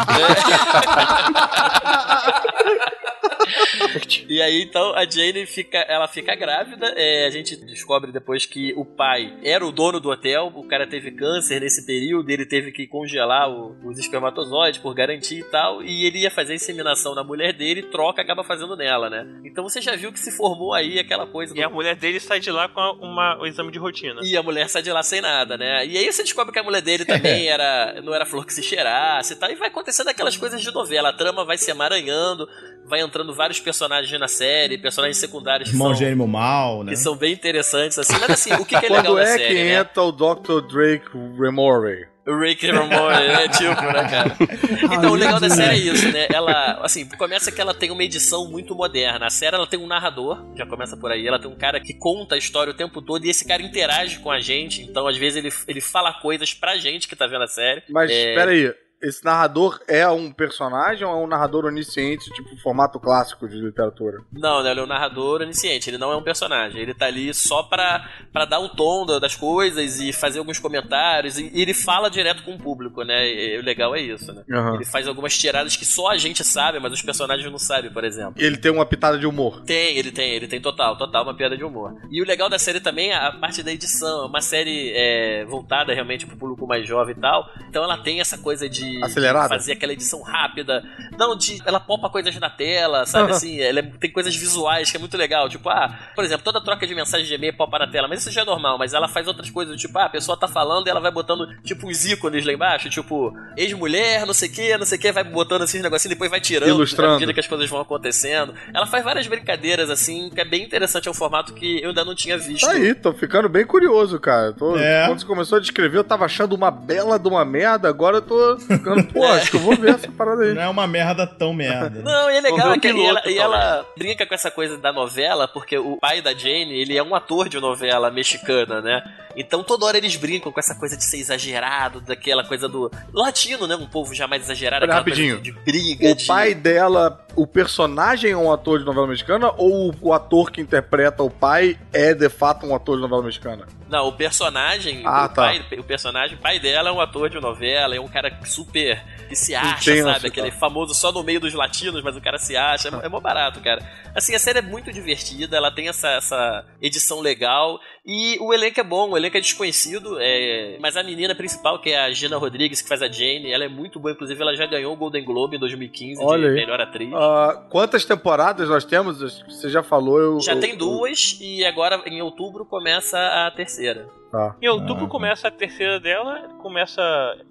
E aí, então, a Jane fica, ela fica grávida. É, a gente descobre depois que o pai era o dono do hotel. O cara teve câncer nesse período. Ele teve que congelar o, os espermatozoides por garantia e tal. E ele ia fazer a inseminação na mulher dele. Troca, acaba fazendo nela, né? Então você já viu que se formou aí aquela coisa. E a mulher dele sai de lá com uma, um exame de rotina. E a mulher sai de lá sem nada, né? E aí você descobre que a mulher dele também era não era flor que se cheirasse e tal. E vai acontecendo aquelas coisas de novela. A trama vai se emaranhando, vai entrando vários personagens na série, personagens secundários que Irmão são, gêmeo mal, né? que são bem interessantes, assim. Mas assim, o que, que é legal Quando da é série, que né? entra o Dr. Drake Remore? O Rick Ramone, né? Tipo, né, cara? Então, o legal da série é isso, né? Ela, assim, começa que ela tem uma edição muito moderna. A série, ela tem um narrador, já começa por aí. Ela tem um cara que conta a história o tempo todo e esse cara interage com a gente. Então, às vezes, ele, ele fala coisas pra gente que tá vendo a série. Mas, É, peraí. Esse narrador é um personagem ou é um narrador onisciente, tipo formato clássico de literatura? Não, né? Ele é um narrador onisciente, ele não é um personagem. Ele tá ali só pra, pra dar o tom da- das coisas e fazer alguns comentários. E, e ele fala direto com o público, né? E, o legal é isso, né? Aham. Ele faz algumas tiradas que só a gente sabe, mas os personagens não sabem, por exemplo. Ele tem uma pitada de humor. Tem, ele tem, ele tem total, total uma piada de humor. E o legal da série também é a parte da edição, é uma série é, voltada realmente pro público mais jovem e tal. Então ela tem essa coisa de Acelerada? fazer aquela edição rápida. Não, de ela popa coisas na tela, sabe assim? Ela é- tem coisas visuais que é muito legal. Tipo, ah, por exemplo, toda troca de mensagem de e-mail popa na tela, mas isso já é normal, mas ela faz outras coisas, tipo, ah, a pessoa tá falando e ela vai botando tipo uns ícones lá embaixo, tipo, ex-mulher, não sei o que, não sei o que, vai botando esses negocinhos, depois vai tirando Ilustrando. à medida que as coisas vão acontecendo. Ela faz várias brincadeiras, assim, que é bem interessante, é um formato que eu ainda não tinha visto. Tá aí, tô ficando bem curioso, cara. Tô- É. Quando você começou a descrever, eu tava achando uma bela de uma merda, agora eu tô ficando, pô, acho que eu vou ver essa parada aí. Não é uma merda tão merda. né? Não, e é legal é que e piloto, ela, e ela brinca com essa coisa da novela, porque o pai da Jane, ele é um ator de novela mexicana, né? Então toda hora eles brincam com essa coisa de ser exagerado, daquela coisa do latino, né? Um povo já mais exagerado, Olha, rapidinho. de, de briga, O de... pai dela, o personagem é um ator de novela mexicana ou o ator que interpreta o pai é de fato um ator de novela mexicana? Não, o personagem, Ah, o, tá. pai, o personagem, o pai dela é um ator de novela, é um cara super que se acha, Intenso, sabe? Aquele tá. famoso só no meio dos latinos, mas o cara se acha. É, é mó barato, cara. Assim, a série é muito divertida, ela tem essa, essa edição legal e o elenco é bom, o elenco é desconhecido, é... mas a menina principal, que é a Gina Rodrigues, que faz a Jane, ela é muito boa, inclusive ela já ganhou o Golden Globe em 2015 Olha de melhor atriz. Ah, quantas temporadas nós temos? Você já falou, eu. já eu- tem duas e agora em outubro começa a terceira. Tá. Em outubro Ah. começa a terceira dela, começa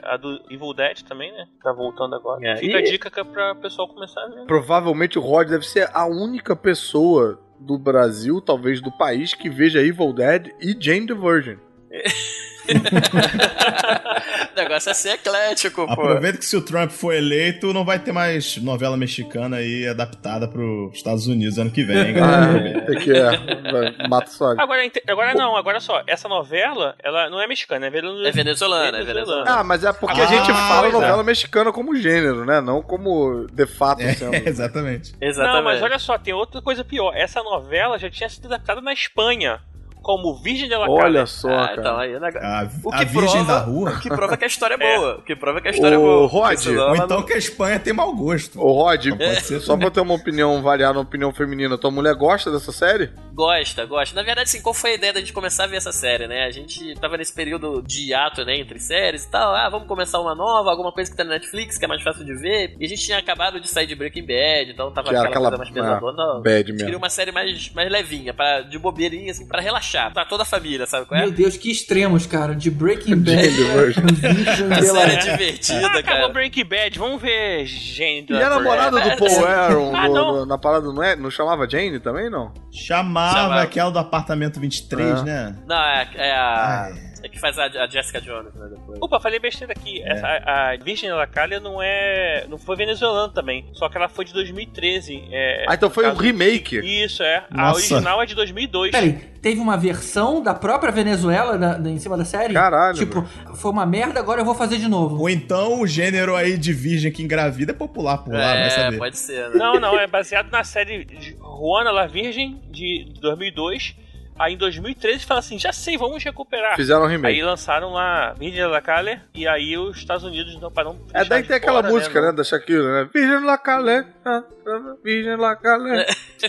a do Evil Dead também, né? Tá voltando agora. É, Fica e- a dica que é pra pessoal começar a ver. Provavelmente o Rod deve ser a única pessoa do Brasil, talvez do país, que veja Evil Dead e Jane the Virgin. o negócio é ser eclético, pô. Aproveita que se o Trump for eleito, não vai ter mais novela mexicana aí adaptada pros Estados Unidos ano que vem, hein, galera. Ah, tem que é. Mata só. Agora, agora não, agora só. Essa novela, ela não é mexicana, é venezuelana. É venezuelana, é venezuelana. Ah, mas é porque a Ah, gente fala é. novela mexicana como gênero, né? Não como de fato sendo. É, exatamente. Exatamente. Não, mas olha só, tem outra coisa pior. Essa novela já tinha sido adaptada na Espanha, como Virgem de la Cara. Olha só, Ah, cara. então, aí, né? A, O a que Virgem prova- da Rua. O que prova que a história é É. boa. O que prova que a história é Ô, boa. Rod, senão Ou então não- que a Espanha tem mau gosto. Ô, Rod, ser só pra ter uma opinião variada, uma opinião feminina, tua mulher gosta dessa série? Gosta, gosta. Na verdade, assim, qual foi a ideia da gente começar a ver essa série, né? A gente tava nesse período de hiato, né, entre séries e tal. Ah, vamos começar uma nova, alguma coisa que tá na Netflix, que é mais fácil de ver. E a gente tinha acabado de sair de Breaking Bad, então tava aquela, aquela coisa mais pesadona. Não, bad a gente queria mesmo. uma série mais, mais levinha, pra, de bobeirinha, assim, pra relaxar. Pra toda a família, sabe qual é? Meu Deus, que extremos, cara. De Breaking Bad. Jane A série é divertida, Ah, acabou cara. Breaking Bad, vamos ver gente. E a namorada do Paul Aaron Ah, no- no- na parada não é? Não chamava Jane também, não? Chamava, Chamava. aquela do apartamento 23, Ah. né? Não, é, é a. Ai. É que faz a, a Jessica Jones, né? Depois. Opa, falei besteira aqui. É. Essa, a, a Virgem da Calha não é. Não foi venezuelana também. Só que ela foi de 2013. É, Ah, então foi um remake. Isso, é. A Nossa. original é de 2002. Peraí, teve uma versão da própria Venezuela da- da- em cima da série? Caralho, Tipo, foi uma merda, agora eu vou fazer de novo. Ou então o gênero aí de virgem que engravida é popular por lá, vai é, saber. pode ser, né? Não, não, é baseado na série de Juana La Virgem de 2002. Aí em 2013 fala assim: já sei, vamos recuperar. Fizeram um Aí remake. lançaram lá Virgem da Calha e aí os Estados Unidos não para não. É daí que tem aquela música, né, né? da Shakira, né? Virgem la Calé, ah, Virgem la Calé,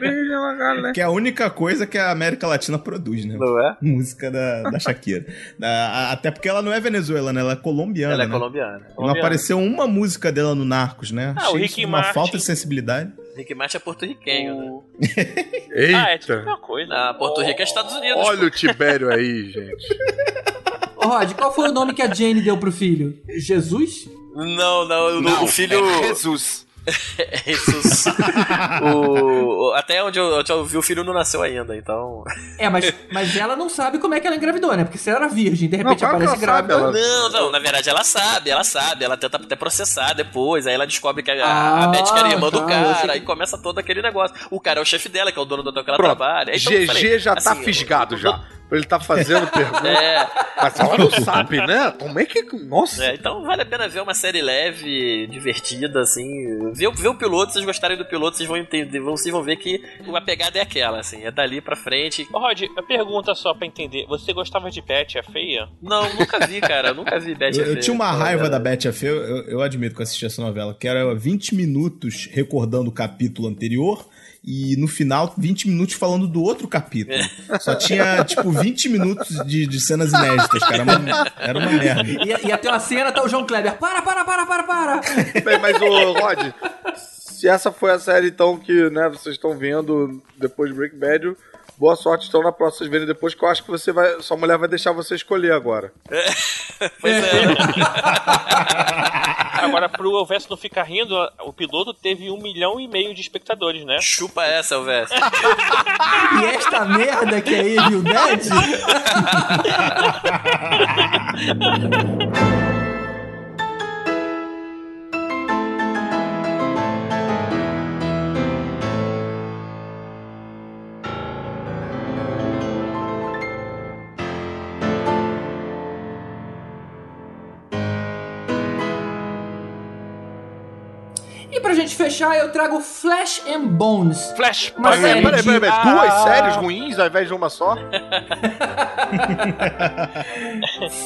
Virgem la Calé. Que é a única coisa que a América Latina produz, né? Não é? Música da, da Shakira. Da- até porque ela não é venezuelana, ela é colombiana. Ela é né? colombiana. Não apareceu uma música dela no Narcos, né? Ah, o Achei Ricky isso uma Martin. falta de sensibilidade. Rick Martin é porto-riquenho, né? O... Ah, é tipo Eita. uma coisa. Ah, Porto Rico é Estados Unidos. Olha o Tibério aí, gente. Ô, Rod, qual foi o nome que a Jane deu pro filho? Jesus? Não, não, o- o filho. É Jesus. É Jesus. o, até onde eu, onde eu vi, o filho não nasceu ainda, então. É, mas, mas ela não sabe como é que ela engravidou, né? Porque se ela era virgem, de repente Não, aparece ela sabe, grávida. ela- Não, não, na verdade ela sabe, ela sabe, ela tenta até processar depois, aí ela descobre que a, Ah, a médica era irmã do tá, eu cara, que- aí começa todo aquele negócio. O cara é o chefe dela, que é o dono do hotel que ela Pronto, trabalha. Então, eu GG falei, já tá assim, fisgado eu- já. Ele tá fazendo pergunta. É, Mas ela não sabe, né? Como é que. Nossa! é, então vale a pena ver uma série leve, divertida, assim. Ver, o- ver o piloto, se vocês gostarem do piloto, vocês vão entender, vão, vocês vão ver que a pegada é aquela, assim, é dali pra frente. Ô, Rod, a pergunta só pra entender. Você gostava de Betty, a feia? Não, nunca vi, cara, nunca vi Betty Eu, a eu Feia. tinha uma raiva da. Betty a Feia, eu, eu admito que eu assisti essa novela, que era 20 minutos recordando o capítulo anterior e no final 20 minutos falando do outro capítulo. Só tinha, tipo, 20 minutos de, de cenas inéditas, cara. Era uma, era uma merda. E, e até uma cena tá o João Kleber. Para, para, para, para, para! Bem, mas o Rod, se essa foi a série então que né, vocês estão vendo depois de Breaking Bad, boa sorte então na próxima verem depois, que eu acho que você vai, sua mulher vai deixar você escolher agora. Pois é. Agora, pro Elvis não ficar rindo, o piloto teve um milhão e meio de espectadores, né? Chupa essa, Elvis. E esta merda que é Evil Dead? E pra gente fechar, eu trago Flesh and Bones. Flash, Uma Peraí, série peraí, de- peraí, peraí. Duas Ah. séries ruins ao invés de uma só?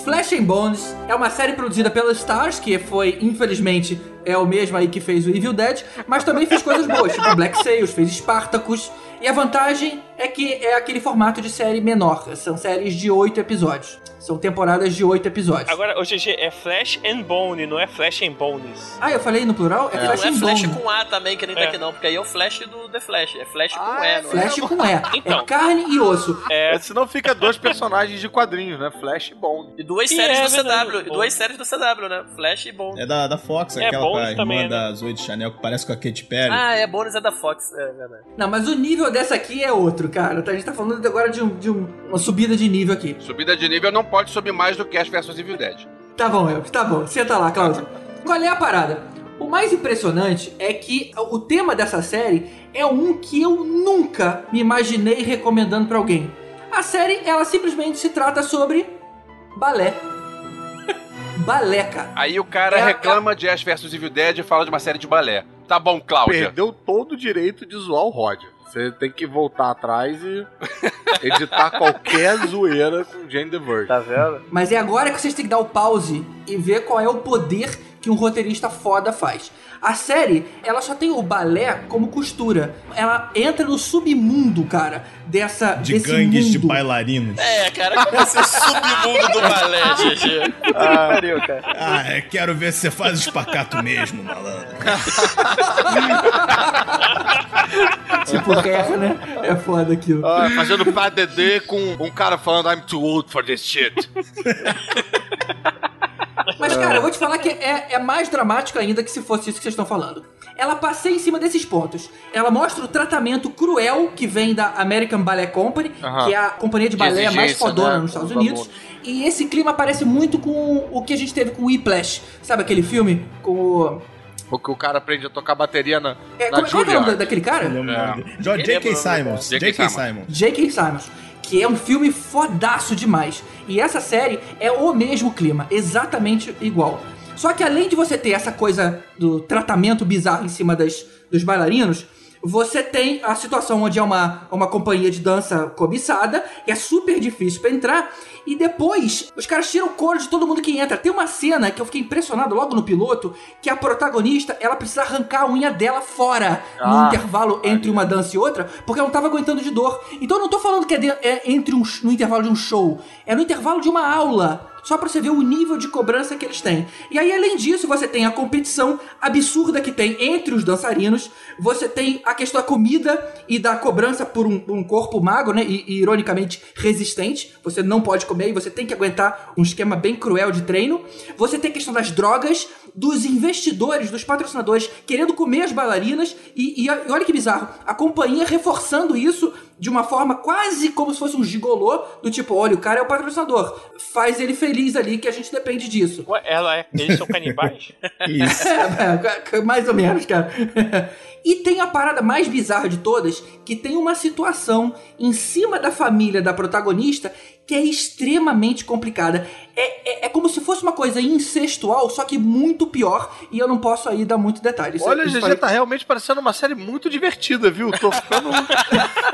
Flesh and Bones é uma série produzida pela Stars, que foi, infelizmente, é o mesmo aí que fez o Evil Dead, mas também fez coisas boas, tipo Black Sails, fez Spartacus. E a vantagem é que é aquele formato de série menor, são séries de oito episódios. São temporadas de oito episódios. Agora, GG é Flash and Bone, não é Flash and Bones. Ah, eu falei no plural? É, Não Flash é and Flash Bone. com A também, que nem É. daqui não, porque aí é o Flash do The Flash. É Flash com Ah, E, é não Flash com E. Então. É carne e osso. É, Senão fica dois personagens de quadrinhos, né? Flash e Bone. E duas E séries é do verdade, CW. E bom. duas séries do CW, né? Flash e Bone. É da, da Fox, É, aquela com a Bones irmã também, né? da Zoe de Chanel, que parece com a Katy Perry. Ah, é bônus é da Fox, é verdade. Não, mas o nível dessa aqui é outro. outro, cara. A gente tá falando agora de, um- de um- uma subida de nível aqui. Subida de nível não pode subir mais do que Ash vs Evil Dead. Tá bom, Elvis, tá bom. Senta lá, Cláudio. Qual é a parada? O mais impressionante é que o tema dessa série é um que eu nunca me imaginei recomendando pra alguém. A série, ela simplesmente se trata sobre balé. balé, cara. Aí o cara É, reclama de Ash vs Evil Dead e fala de uma série de balé. Tá bom, Cláudia. Perdeu todo o direito de zoar o Rod. Você tem que voltar atrás e editar qualquer zoeira com Jane the Virgin. Tá vendo? Mas é agora que vocês têm que dar o pause e ver qual é o poder que um roteirista foda faz. A série, ela só tem o balé como costura. Ela entra no submundo, cara, dessa De desse gangues de mundo. bailarinos. É, cara, como esse submundo do balé, GG. Que pariu, cara. Ah, eu quero ver se você faz espacato mesmo, malandro. Tipo, é, né? É foda aquilo. Ah, fazendo PADD com um cara falando I'm too old for this shit. Mas, cara, eu vou te falar que é, é mais dramático ainda que se fosse isso que vocês estão falando. Ela passeia em cima desses pontos. Ela mostra o tratamento cruel que vem da American Ballet Company, Aham. que é a companhia de De balé mais exigência, fodona né, nos Estados os Unidos. E esse clima parece muito com o que a gente teve com o Whiplash. Sabe aquele filme com o... Porque o cara aprende a tocar bateria na, É, na como, qual é o nome daquele cara? O lembra o nome Simons. J.K. J.K. Simons. J.K. Simons, que é um filme fodaço demais. E essa série é o mesmo clima, exatamente igual. Só que além de você ter essa coisa do tratamento bizarro em cima das, dos bailarinos, você tem a situação onde é uma, uma companhia de dança cobiçada, é super difícil pra entrar, e depois os caras tiram o couro de todo mundo que entra. Tem uma cena que eu fiquei impressionado logo no piloto, que a protagonista, ela precisa arrancar a unha dela fora no Ah, intervalo entre uma dança e outra, porque ela não tava aguentando de dor. Então eu não tô falando que é, de- é entre um, no intervalo de um show, é no intervalo de uma aula. Só pra você ver o nível de cobrança que eles têm. E aí, além disso, você tem a competição absurda que tem entre os dançarinos. Você tem a questão da comida e da cobrança por um, um corpo magro, né? E, e, ironicamente resistente. Você não pode comer e você tem que aguentar um esquema bem cruel de treino. Você tem a questão das drogas, dos investidores, dos patrocinadores querendo comer as bailarinas. E, e, e olha que bizarro, a companhia reforçando isso de uma forma quase como se fosse um gigolô, do tipo, olha, o cara é o patrocinador, faz ele feliz ali que a gente depende disso. Ué, ela é, eles são canibais? Isso. É, é, mais ou menos, cara. E tem a parada mais bizarra de todas, que tem uma situação em cima da família da protagonista que é extremamente complicada. É, é, é como se fosse uma coisa incestual, só que muito pior, e eu não posso aí dar muito detalhe. Isso- Olha, isso GG tá realmente parecendo uma série muito divertida, viu? Tô ficando.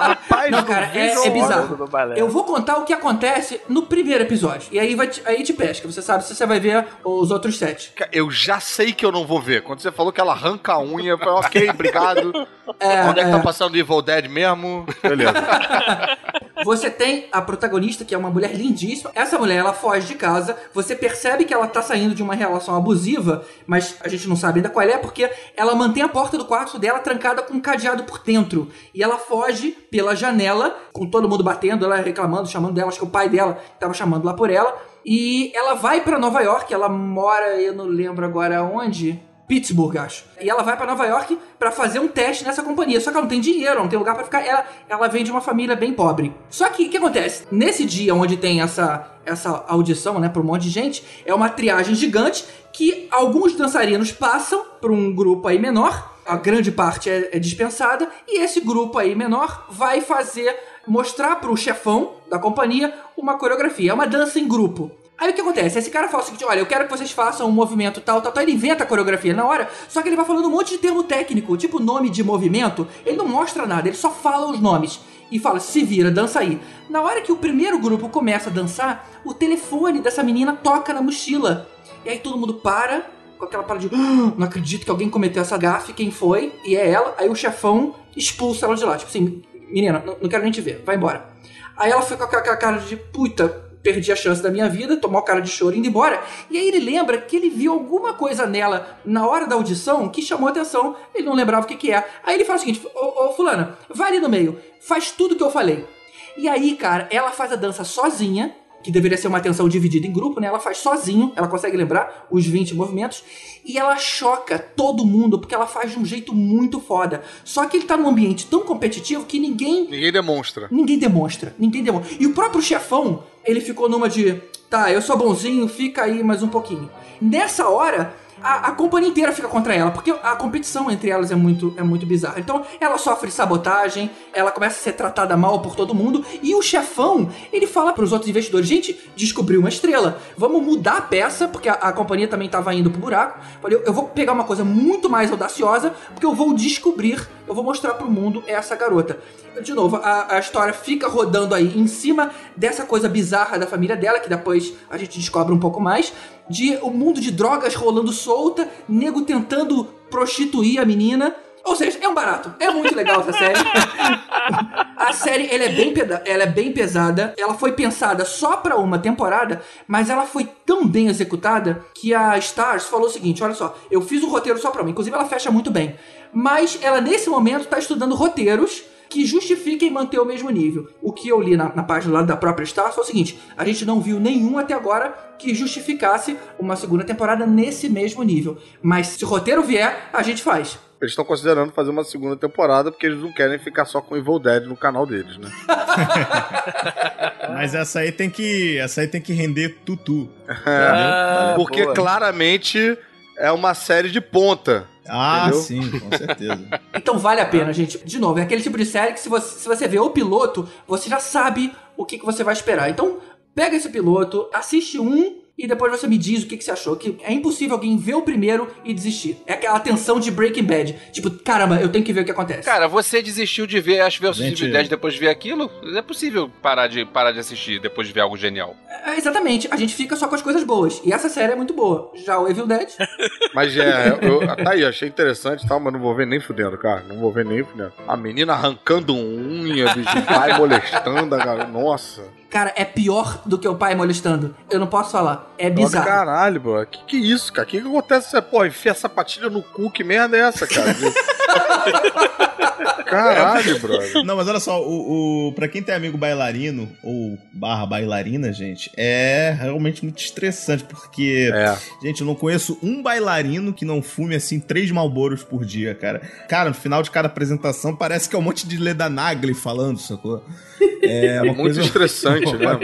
Rapaz, Não, cara, é, é bizarro. Eu vou contar o que acontece no primeiro episódio. E aí, vai te, aí te pesca. Você sabe se você vai ver os outros sete. Eu já sei que eu não vou ver. Quando você falou que ela arranca a unha, falei, ok, obrigado. É, Onde é que é. tá passando Evil Dead mesmo? Beleza. Você tem a protagonista, que é uma mulher lindíssima. Essa mulher, ela foge de casa. Você percebe que ela tá saindo de uma relação abusiva, mas a gente não sabe ainda qual é, porque ela mantém a porta do quarto dela trancada com um cadeado por dentro. E ela foge pela janela, com todo mundo batendo, ela reclamando, chamando dela. Acho que o pai dela tava chamando lá por ela. E ela vai pra Nova York, ela mora, eu não lembro agora onde. Pittsburgh, acho. E ela vai pra Nova York pra fazer um teste nessa companhia. Só que ela não tem dinheiro, não tem lugar pra ficar. Ela, ela vem de uma família bem pobre. Só que o que acontece? Nesse dia onde tem essa, essa audição, né, pra um monte de gente, é uma triagem gigante que alguns dançarinos passam pra um grupo aí menor. A grande parte é, é dispensada. E esse grupo aí menor vai fazer, mostrar pro chefão da companhia uma coreografia. É uma dança em grupo. Aí o que acontece? Esse cara fala o seguinte: olha, eu quero que vocês façam um movimento tal, tal, tal. Ele inventa a coreografia na hora, só que ele vai falando um monte de termo técnico, tipo nome de movimento. Ele não mostra nada, ele só fala os nomes. E fala, se vira, dança aí. Na hora que o primeiro grupo começa a dançar, o telefone dessa menina toca na mochila. E aí todo mundo para, com aquela parada de "Ah, não acredito que alguém cometeu essa gafe, quem foi? E é ela. Aí o chefão expulsa ela de lá. Tipo assim, menina, não, não quero nem te ver, vai embora. Aí ela fica com aquela cara de puta, perdi a chance da minha vida, tomou cara de choro indo embora. E aí ele lembra que ele viu alguma coisa nela na hora da audição que chamou atenção, ele não lembrava o que, que é. Aí ele fala o seguinte: Ô, ô fulana, vai ali no meio, faz tudo que eu falei. E aí, cara, ela faz a dança sozinha, que deveria ser uma atenção dividida em grupo, né? Ela faz sozinho, ela consegue lembrar os 20 movimentos e ela choca todo mundo porque ela faz de um jeito muito foda. Só que ele tá num ambiente tão competitivo que ninguém Ninguém demonstra. Ninguém demonstra, ninguém demonstra. E o próprio chefão, ele ficou numa de, tá, eu sou bonzinho, fica aí mais um pouquinho. Nessa hora, a, a companhia inteira fica contra ela, porque a competição entre elas é muito, é muito bizarra. Então, ela sofre sabotagem, ela começa a ser tratada mal por todo mundo, e o chefão, ele fala pros outros investidores, gente, descobriu uma estrela, vamos mudar a peça, porque a, a companhia também tava indo pro buraco. Eu, eu vou pegar uma coisa muito mais audaciosa, porque eu vou descobrir, eu vou mostrar pro mundo essa garota. De novo, a, a história fica rodando aí em cima dessa coisa bizarra da família dela, que depois a gente descobre um pouco mais, de o mundo de drogas rolando solta, nego tentando prostituir a menina. Ou seja, é um barato. É muito legal essa série. a série ela é, bem peda- ela é bem pesada. Ela foi pensada só pra uma temporada, mas ela foi tão bem executada que a Stars falou o seguinte: olha só, eu fiz o roteiro só pra mim. Inclusive, ela fecha muito bem. Mas ela, nesse momento, tá estudando roteiros que justifiquem manter o mesmo nível. O que eu li na, na página lá da própria Star foi o seguinte: a gente não viu nenhum até agora que justificasse uma segunda temporada nesse mesmo nível. Mas se o roteiro vier, a gente faz. Eles estão considerando fazer uma segunda temporada porque eles não querem ficar só com Evil Dead no canal deles, né? Mas essa aí tem que. Essa aí tem que render tutu. Ah, porque boa. claramente é uma série de ponta. Ah, Entendeu? sim, com certeza. Então vale a pena, gente. De novo, é aquele tipo de série que se você, se você vê o piloto, você já sabe o que, que você vai esperar. Então, pega esse piloto, assiste um e depois você me diz o que, que você achou. Que é impossível alguém ver o primeiro e desistir. É aquela tensão de Breaking Bad. Tipo, caramba, eu tenho que ver o que acontece. Cara, você desistiu de ver as Versus Gente- Civil Dead depois de ver aquilo? Não é possível parar de, parar de assistir depois de ver algo genial. É, exatamente, a gente fica só com as coisas boas. E essa série é muito boa. Já o Evil Dead. Mas é, eu, tá aí, achei interessante e tal, mas não vou ver nem fudendo, cara. Não vou ver nem fudendo. A menina arrancando unha, bicho, pai molestando, cara. Nossa. Cara, é pior do que o pai molestando. Eu não posso falar. É bizarro. caralho, bro. Que que é isso, cara? Que que acontece? Você, pô, enfia essa patilha no cu, que merda é essa, cara? Caralho, brother. Não, mas olha só, o, o, pra quem tem amigo bailarino ou barra bailarina, gente, é realmente muito estressante, porque, É. gente, eu não conheço um bailarino que não fume, assim, três malboros por dia, cara. Cara, no final de cada apresentação parece que é um monte de Leda Nagli falando, sacou? É uma Muito coisa... estressante, né?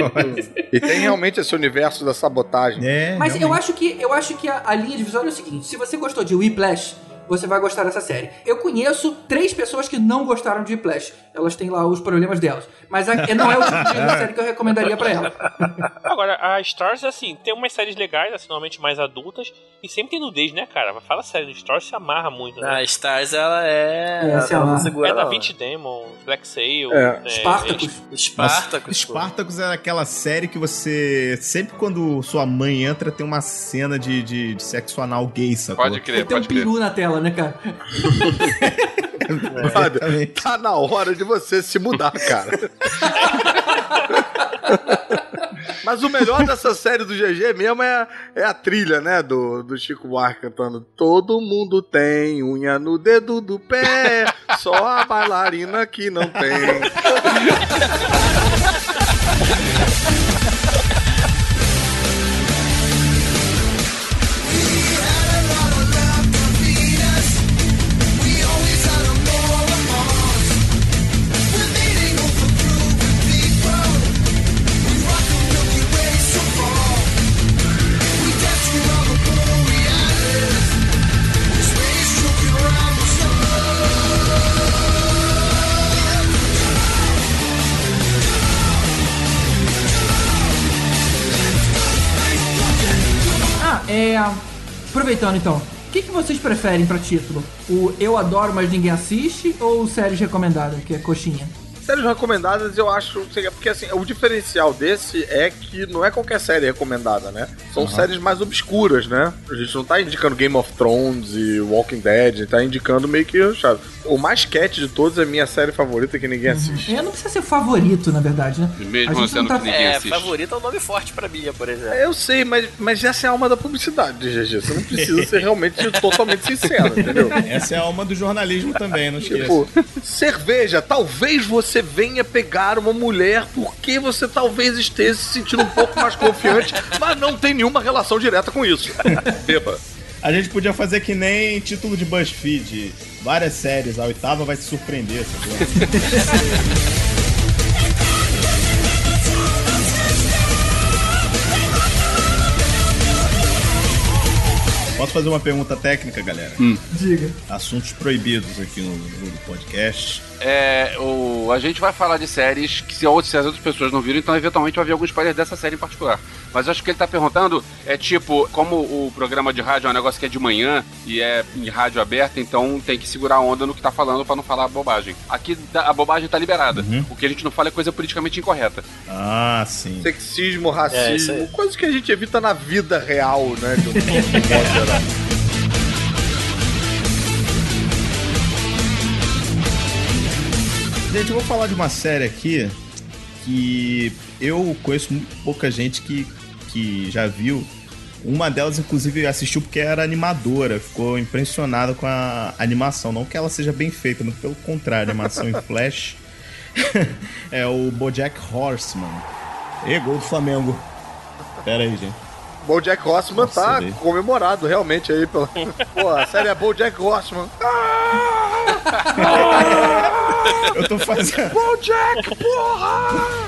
E tem realmente esse universo da sabotagem. É, Mas eu realmente. acho que eu acho que a, a linha divisória é o seguinte: se você gostou de Whiplash, você vai gostar dessa série. Eu conheço três pessoas que não gostaram de Whiplash. Elas têm lá os problemas delas. Mas a- não é o tipo de série que eu recomendaria pra ela. Agora, a Stars, assim, tem umas séries legais, assim, normalmente mais adultas, e sempre tem nudez, né, cara? Fala sério, Stars se amarra muito, né? A Stars, ela é. É, ela não lá. segura, É da. Vinci Demon, Black Sail, É. né, Spartacus. Spartacus. Spartacus é aquela série que você. Sempre quando sua mãe entra, tem uma cena de, de, de sexo anal gay, sacou? Pode crer, Tem um pode crer. peru na tela, né, cara? Brother, Exatamente. tá na hora de você se mudar, cara. Mas o melhor dessa série do GG mesmo é, é a trilha, né? Do, do Chico Buarque cantando Todo mundo tem unha no dedo do pé, só a bailarina que não tem. Aproveitando então. O que, que vocês preferem pra título? O Eu Adoro, mas ninguém assiste ou séries recomendadas, que é coxinha? Séries recomendadas eu acho. Porque assim, o diferencial desse é que não é qualquer série recomendada, né? São séries mais obscuras, né? A gente não tá indicando Game of Thrones e Walking Dead, a gente tá indicando meio que. Sabe? O mais cat de todos é a minha série favorita que ninguém assiste. É, não precisa ser favorito, na verdade, né? Mesmo A gente sendo não tá- que ninguém É, assiste. favorito é um nome forte pra mim, por exemplo. Eu sei, mas, mas essa é a alma da publicidade, GG. Você não precisa ser realmente totalmente sincero, entendeu? Essa é a alma do jornalismo também, não esqueça. Tipo, cerveja, talvez você você venha pegar uma mulher porque você talvez esteja se sentindo um pouco mais confiante, mas não tem nenhuma relação direta com isso. Beba. A gente podia fazer que nem título de BuzzFeed. Várias séries, a oitava vai te surpreender, sacou? Posso fazer uma pergunta técnica, galera? Diga. Assuntos proibidos aqui no, no podcast. É, o, a gente vai falar de séries que se, outras- se as outras pessoas não viram, então eventualmente vai haver algum spoiler dessa série em particular. Mas acho que ele tá perguntando é tipo, como o programa de rádio é um negócio que é de manhã e é em rádio aberta, então tem que segurar a onda no que tá falando pra não falar bobagem. Aqui a bobagem tá liberada. O que a gente não fala é coisa politicamente incorreta. Ah, sim. Sexismo, É, racismo, aí. coisas que a gente evita na vida real, né? De de um modo geral. Gente, eu vou falar de uma série aqui que eu conheço muito pouca gente que, que já viu. Uma delas, inclusive, assistiu porque era animadora, ficou impressionada com a animação. Não que ela seja bem feita, muito pelo contrário, a animação em flash. é o Bojack Horseman. E gol do Flamengo. Pera aí, gente. Bojack Horseman Nossa, tá comemorado realmente aí pela. Pô, a série é Bojack Horseman. Eu tô fazendo. Bojack, porra!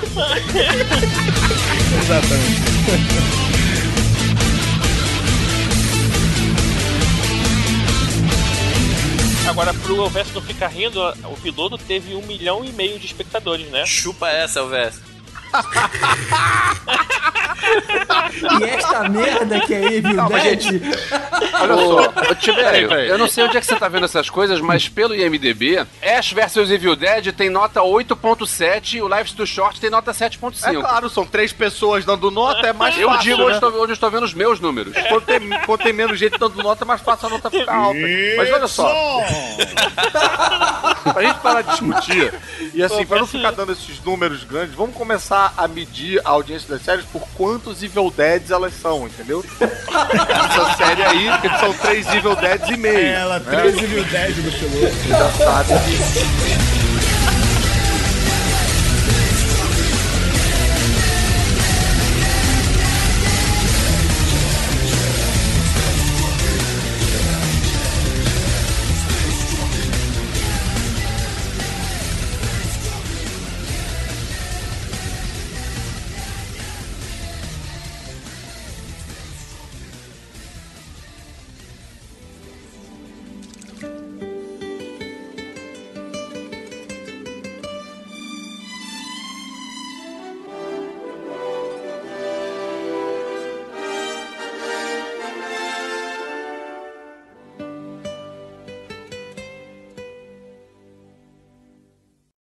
Exatamente. Agora, pro Elvis não ficar rindo, o piloto teve um milhão e meio de espectadores, né? Chupa essa, Elvis. E esta merda que é Evil Calma, Dead. Olha só. Ô, Tibério, eu não sei onde é que você tá vendo essas coisas, mas pelo IMDB, Ash vs Evil Dead tem nota 8.7 e o Life's Too Short tem nota 7.5. É claro, são três pessoas dando nota, é mais Eu fácil. digo né? onde, estou, onde eu estou vendo os meus números. Quando tem, quando tem menos gente dando nota, é mais fácil a nota ficar alta. Mas olha só, pra gente parar de discutir, e assim, pra não ficar dando esses números grandes, vamos começar a medir a audiência das séries por quantos Evil Deads elas são, entendeu? Essa série aí, são três Evil Deads e meio. Ela, né? 13 mil 10 do piloto. Já sabe que